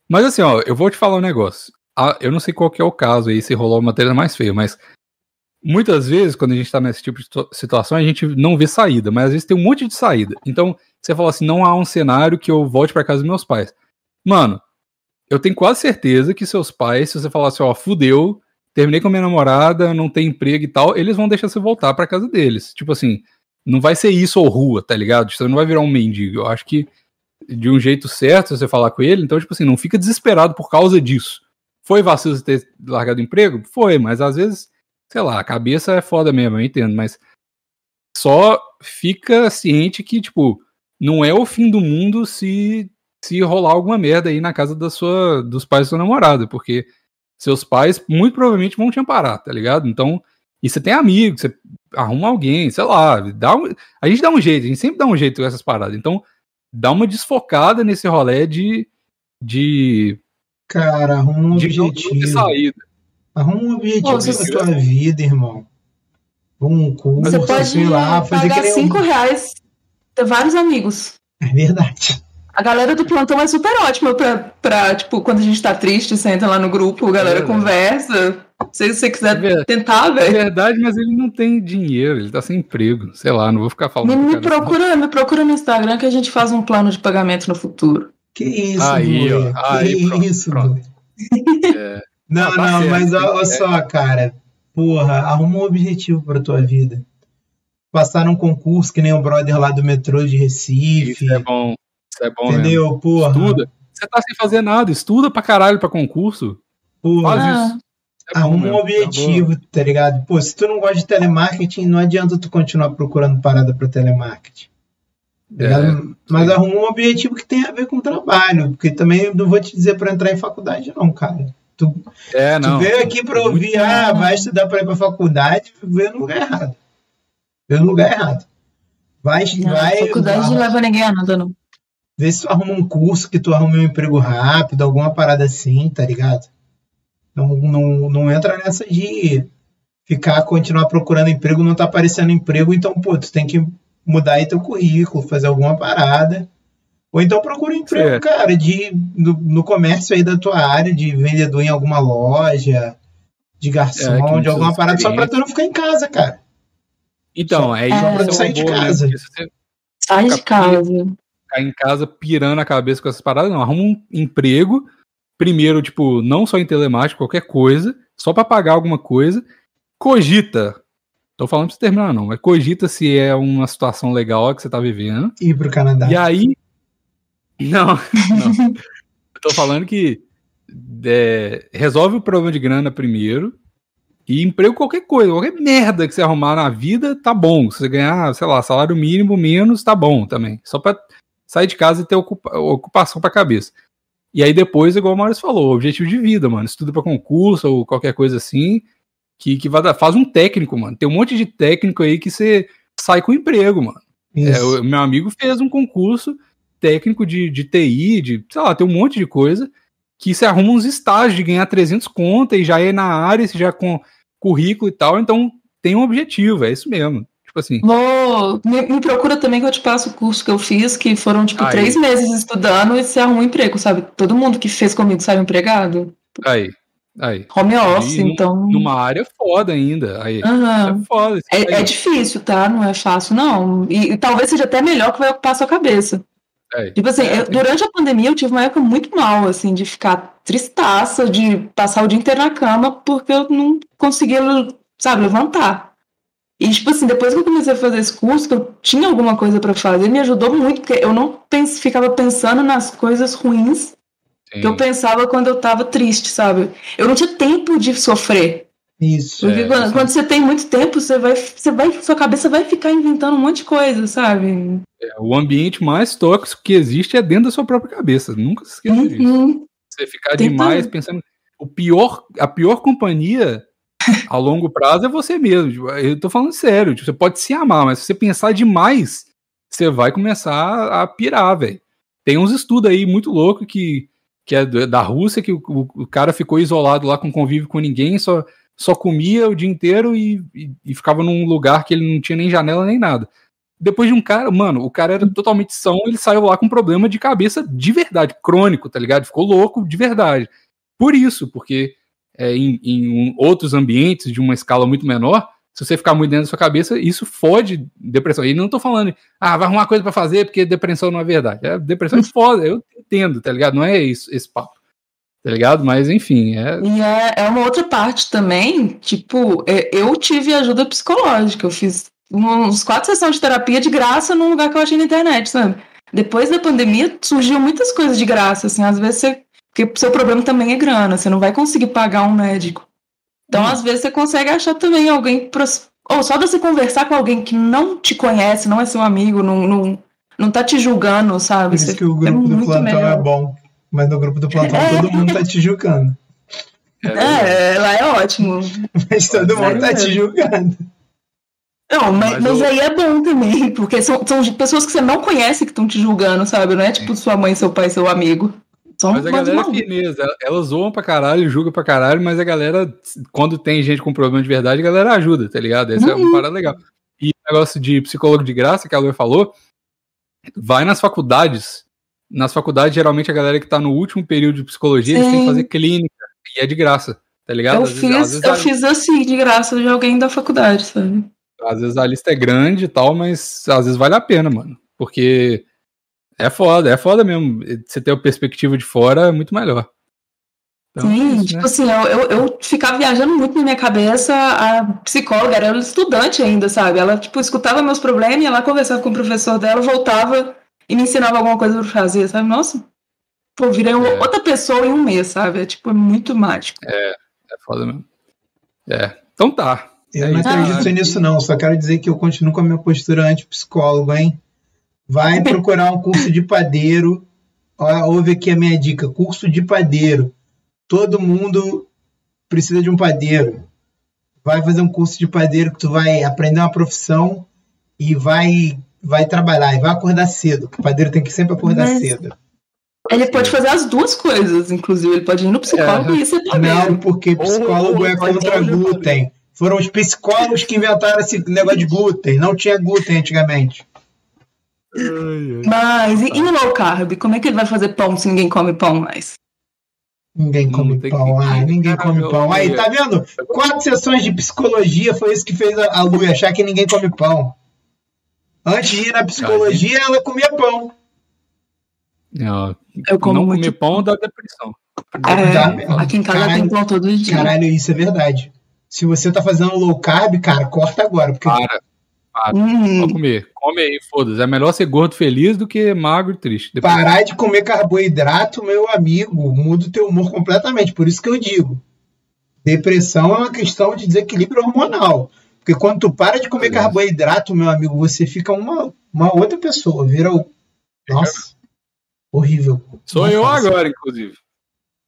Mas assim, ó, eu vou te falar um negócio eu não sei qual que é o caso aí, se rolou uma matéria mais feia, mas muitas vezes, quando a gente tá nesse tipo de situação, a gente não vê saída, mas às vezes tem um monte de saída. Então, você fala assim, não há um cenário que eu volte para casa dos meus pais. Mano, eu tenho quase certeza que seus pais, se você falar assim, ó, fudeu, terminei com minha namorada, não tem emprego e tal, eles vão deixar você voltar para casa deles. Tipo assim, não vai ser isso ou rua, tá ligado? Você não vai virar um mendigo. Eu acho que de um jeito certo você falar com ele, então, tipo assim, não fica desesperado por causa disso. Foi vacilo ter largado o emprego? Foi, mas às vezes, sei lá, a cabeça é foda mesmo, eu entendo, mas só fica ciente que, tipo, não é o fim do mundo se se rolar alguma merda aí na casa da sua, dos pais da sua namorada, porque seus pais muito provavelmente vão te amparar, tá ligado? Então, e você tem amigos, você arruma alguém, sei lá, dá um, a gente dá um jeito, a gente sempre dá um jeito com essas paradas. Então, dá uma desfocada nesse rolê de, de Cara, arruma um objetivo. Saída. Arruma um objetivo Pô, você... tua vida, irmão. Um curso, você pode sei lá, fazer pagar 5 um... reais, ter vários amigos. É verdade. A galera do plantão é super ótima pra, pra, tipo, quando a gente tá triste, você entra lá no grupo, a galera é conversa. Se você quiser é tentar, velho. É verdade, mas ele não tem dinheiro, ele tá sem emprego. Sei lá, não vou ficar falando. Me, me procura, assim. me procura no Instagram que a gente faz um plano de pagamento no futuro. Que isso, aí, ó, aí, que pronto, isso, pronto. É. Não, não, não mas olha é. só, cara. Porra, arruma um objetivo pra tua vida. Passar num concurso que nem o brother lá do metrô de Recife. Isso é bom. Isso é bom Entendeu? Mesmo. Porra. Estuda. Você tá sem fazer nada. Estuda pra caralho pra concurso. Porra. Faz isso. É arruma um objetivo, é tá ligado? Pô, se tu não gosta de telemarketing, não adianta tu continuar procurando parada pra telemarketing. É, mas arruma um objetivo que tenha a ver com o trabalho, porque também não vou te dizer para entrar em faculdade, não, cara. Tu, é, não. tu veio aqui para ouvir, ah, vai estudar para ir para faculdade, veio no lugar errado. Veio no lugar errado. Vai, não, vai. Faculdade vai, não leva ninguém a nada, não. Vê se tu arruma um curso que tu arruma um emprego rápido, alguma parada assim, tá ligado? Não, não, não entra nessa de ficar, continuar procurando emprego, não tá aparecendo emprego, então, pô, tu tem que mudar aí teu currículo, fazer alguma parada. Ou então procura um emprego, certo. cara, de, no, no, comércio aí da tua área, de vendedor em alguma loja, de garçom, é, de alguma parada, só pra tu não ficar em casa, cara. Então, só, é isso. Só pra tu sair de né? casa. Né? Sai de casa. Ficar em casa pirando a cabeça com essas paradas, não. Arruma um emprego, primeiro, tipo, não só em telemático, qualquer coisa, só para pagar alguma coisa. Cogita Tô falando pra você terminar, não. Mas cogita se é uma situação legal que você tá vivendo. Ir pro Canadá. E aí. Não, não. Tô falando que é, resolve o problema de grana primeiro. E emprego qualquer coisa, qualquer merda que você arrumar na vida, tá bom. Se você ganhar, sei lá, salário mínimo menos, tá bom também. Só pra sair de casa e ter ocupa ocupação pra cabeça. E aí depois, igual o Maurício falou, objetivo de vida, mano. Estuda pra concurso ou qualquer coisa assim que, que vai dar, faz um técnico, mano. Tem um monte de técnico aí que você sai com emprego, mano. É, o meu amigo fez um concurso técnico de, de TI, de, sei lá, tem um monte de coisa, que você arruma uns estágios de ganhar 300 contas e já é na área, você já com currículo e tal, então tem um objetivo, é isso mesmo. Tipo assim. Vou, me, me, procura também que eu te passo o curso que eu fiz, que foram, tipo, aí. três meses estudando e você arruma um emprego, sabe? Todo mundo que fez comigo saiu empregado. Aí, Aí. Home office, então. Numa área foda ainda. Aí. Uhum. É foda. É, é, difícil, tá? Não é fácil, não. E, e, talvez seja até melhor que vai ocupar sua cabeça. É. Tipo assim, é, eu, durante a pandemia eu tive uma época muito mal, assim, de ficar tristaça, de passar o dia inteiro na cama, porque eu não conseguia, sabe, levantar. E, tipo assim, depois que eu comecei a fazer esse curso, que eu tinha alguma coisa para fazer, me ajudou muito, porque eu não pens ficava pensando nas coisas ruins Sim. que eu pensava quando eu tava triste, sabe? Eu não tinha tempo de sofrer. Isso. Porque é, quando, quando, você tem muito tempo, você vai, você vai, sua cabeça vai ficar inventando um monte de coisa, sabe? É, o ambiente mais tóxico que existe é dentro da sua própria cabeça. Nunca se esqueça uhum. disso. Você ficar Tenta... demais pensando. O pior, a pior companhia a longo prazo é você mesmo. Tipo, eu tô falando sério. Tipo, você pode se amar, mas se você pensar demais, você vai começar a pirar, velho. Tem uns estudos aí muito loucos que que é da Rússia, que o, o, cara ficou isolado lá com convívio com ninguém, só, só comia o dia inteiro e, e, e, ficava num lugar que ele não tinha nem janela nem nada. Depois de um cara, mano, o cara era totalmente são, ele saiu lá com problema de cabeça de verdade, crônico, tá ligado? Ficou louco de verdade. Por isso, porque é, em, em um, outros ambientes de uma escala muito menor, se você ficar muito dentro da sua cabeça, isso fode depressão. E não tô falando, ah, vai arrumar coisa para fazer porque depressão não é verdade. É, depressão é foda, eu entendo, tá ligado? Não é isso, esse papo. Tá ligado? Mas enfim, é. E é, é uma outra parte também, tipo, é, eu tive ajuda psicológica, eu fiz uns quatro sessões de terapia de graça num lugar que eu achei na internet, sabe? Depois da pandemia surgiu muitas coisas de graça, assim, às vezes você. Porque seu problema também é grana, você não vai conseguir pagar um médico. Então, hum. às vezes, você consegue achar também alguém. Pro... Ou só você conversar com alguém que não te conhece, não é seu amigo, não, não, não tá te julgando, sabe? Por isso você... que o grupo é do plantão melhor. é bom. Mas no grupo do plantão é. todo mundo tá te julgando. É, lá é ótimo. Mas todo mundo tá te julgando. Não, mas, mas, mas eu... aí é bom também, porque são, são pessoas que você não conhece que estão te julgando, sabe? Não é tipo sua mãe, seu pai, seu amigo. Só mas a galera é firmeza, elas zoam pra caralho, julga pra caralho, mas a galera, quando tem gente com problema de verdade, a galera ajuda, tá ligado? Essa uhum. é uma uhum. parada legal. E o negócio de psicólogo de graça, que a Lua falou, vai nas faculdades. Nas faculdades, geralmente, a galera que tá no último período de psicologia, eles têm que fazer clínica, e é de graça, tá ligado? Eu, às fiz, vezes, eu a... fiz assim, de graça, de alguém da faculdade, sabe? Às vezes a lista é grande e tal, mas às vezes vale a pena, mano. Porque é foda, é foda mesmo. Você ter a perspectiva de fora é muito melhor. Então, Sim, é isso, tipo né? assim, eu, eu, eu, ficava viajando muito na minha cabeça, a psicóloga era estudante ainda, sabe? Ela, tipo, escutava meus problemas e ela conversava com o professor dela, voltava e me ensinava alguma coisa pra fazer, sabe? Nossa, pô, virei é. outra pessoa em um mês, sabe? É, tipo, é muito mágico. É, é foda mesmo. É, então tá. Eu é não acredito nisso não, só quero dizer que eu continuo com a minha postura anti-psicólogo, hein? Vai procurar um curso de padeiro. Ouve aqui a minha dica: curso de padeiro. Todo mundo precisa de um padeiro. Vai fazer um curso de padeiro que tu vai aprender uma profissão e vai vai trabalhar e vai acordar cedo. O padeiro tem que sempre acordar Mas... cedo. Ele pode fazer as duas coisas, inclusive. Ele pode ir no psicólogo é. e ser padeiro. Não, porque psicólogo ou, é contra glúten. Foram os psicólogos que inventaram esse negócio de glúten. Não tinha glúten antigamente. Mas e, e no low carb? Como é que ele vai fazer pão se ninguém come pão mais? Ninguém come pão, que... ah, ninguém come pão. Aí, tá vendo? Quatro sessões de psicologia foi isso que fez a Lu achar que ninguém come pão. Antes de ir na psicologia, ela comia pão. Não, eu como não muito... comer pão dá depressão. É, aqui em casa caralho, tem pão todo dia. Caralho, isso é verdade. Se você tá fazendo low carb, cara, corta agora. Porque Para. Para. Hum, comer. Come aí, foda-se. É melhor ser gordo feliz do que magro e triste. Depois- parar de comer carboidrato, meu amigo, muda o teu humor completamente. Por isso que eu digo. Depressão é uma questão de desequilíbrio hormonal. Porque quando tu para de comer Aliás. carboidrato, meu amigo, você fica uma, uma outra pessoa. Vira o. Nossa. Horrível. Sou Não eu agora, inclusive.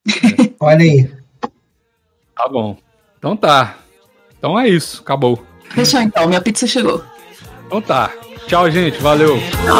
Olha aí. Tá bom. Então tá. Então é isso. Acabou. Fechou então, minha pizza chegou. Então tá. Tchau, gente. Valeu. Girl,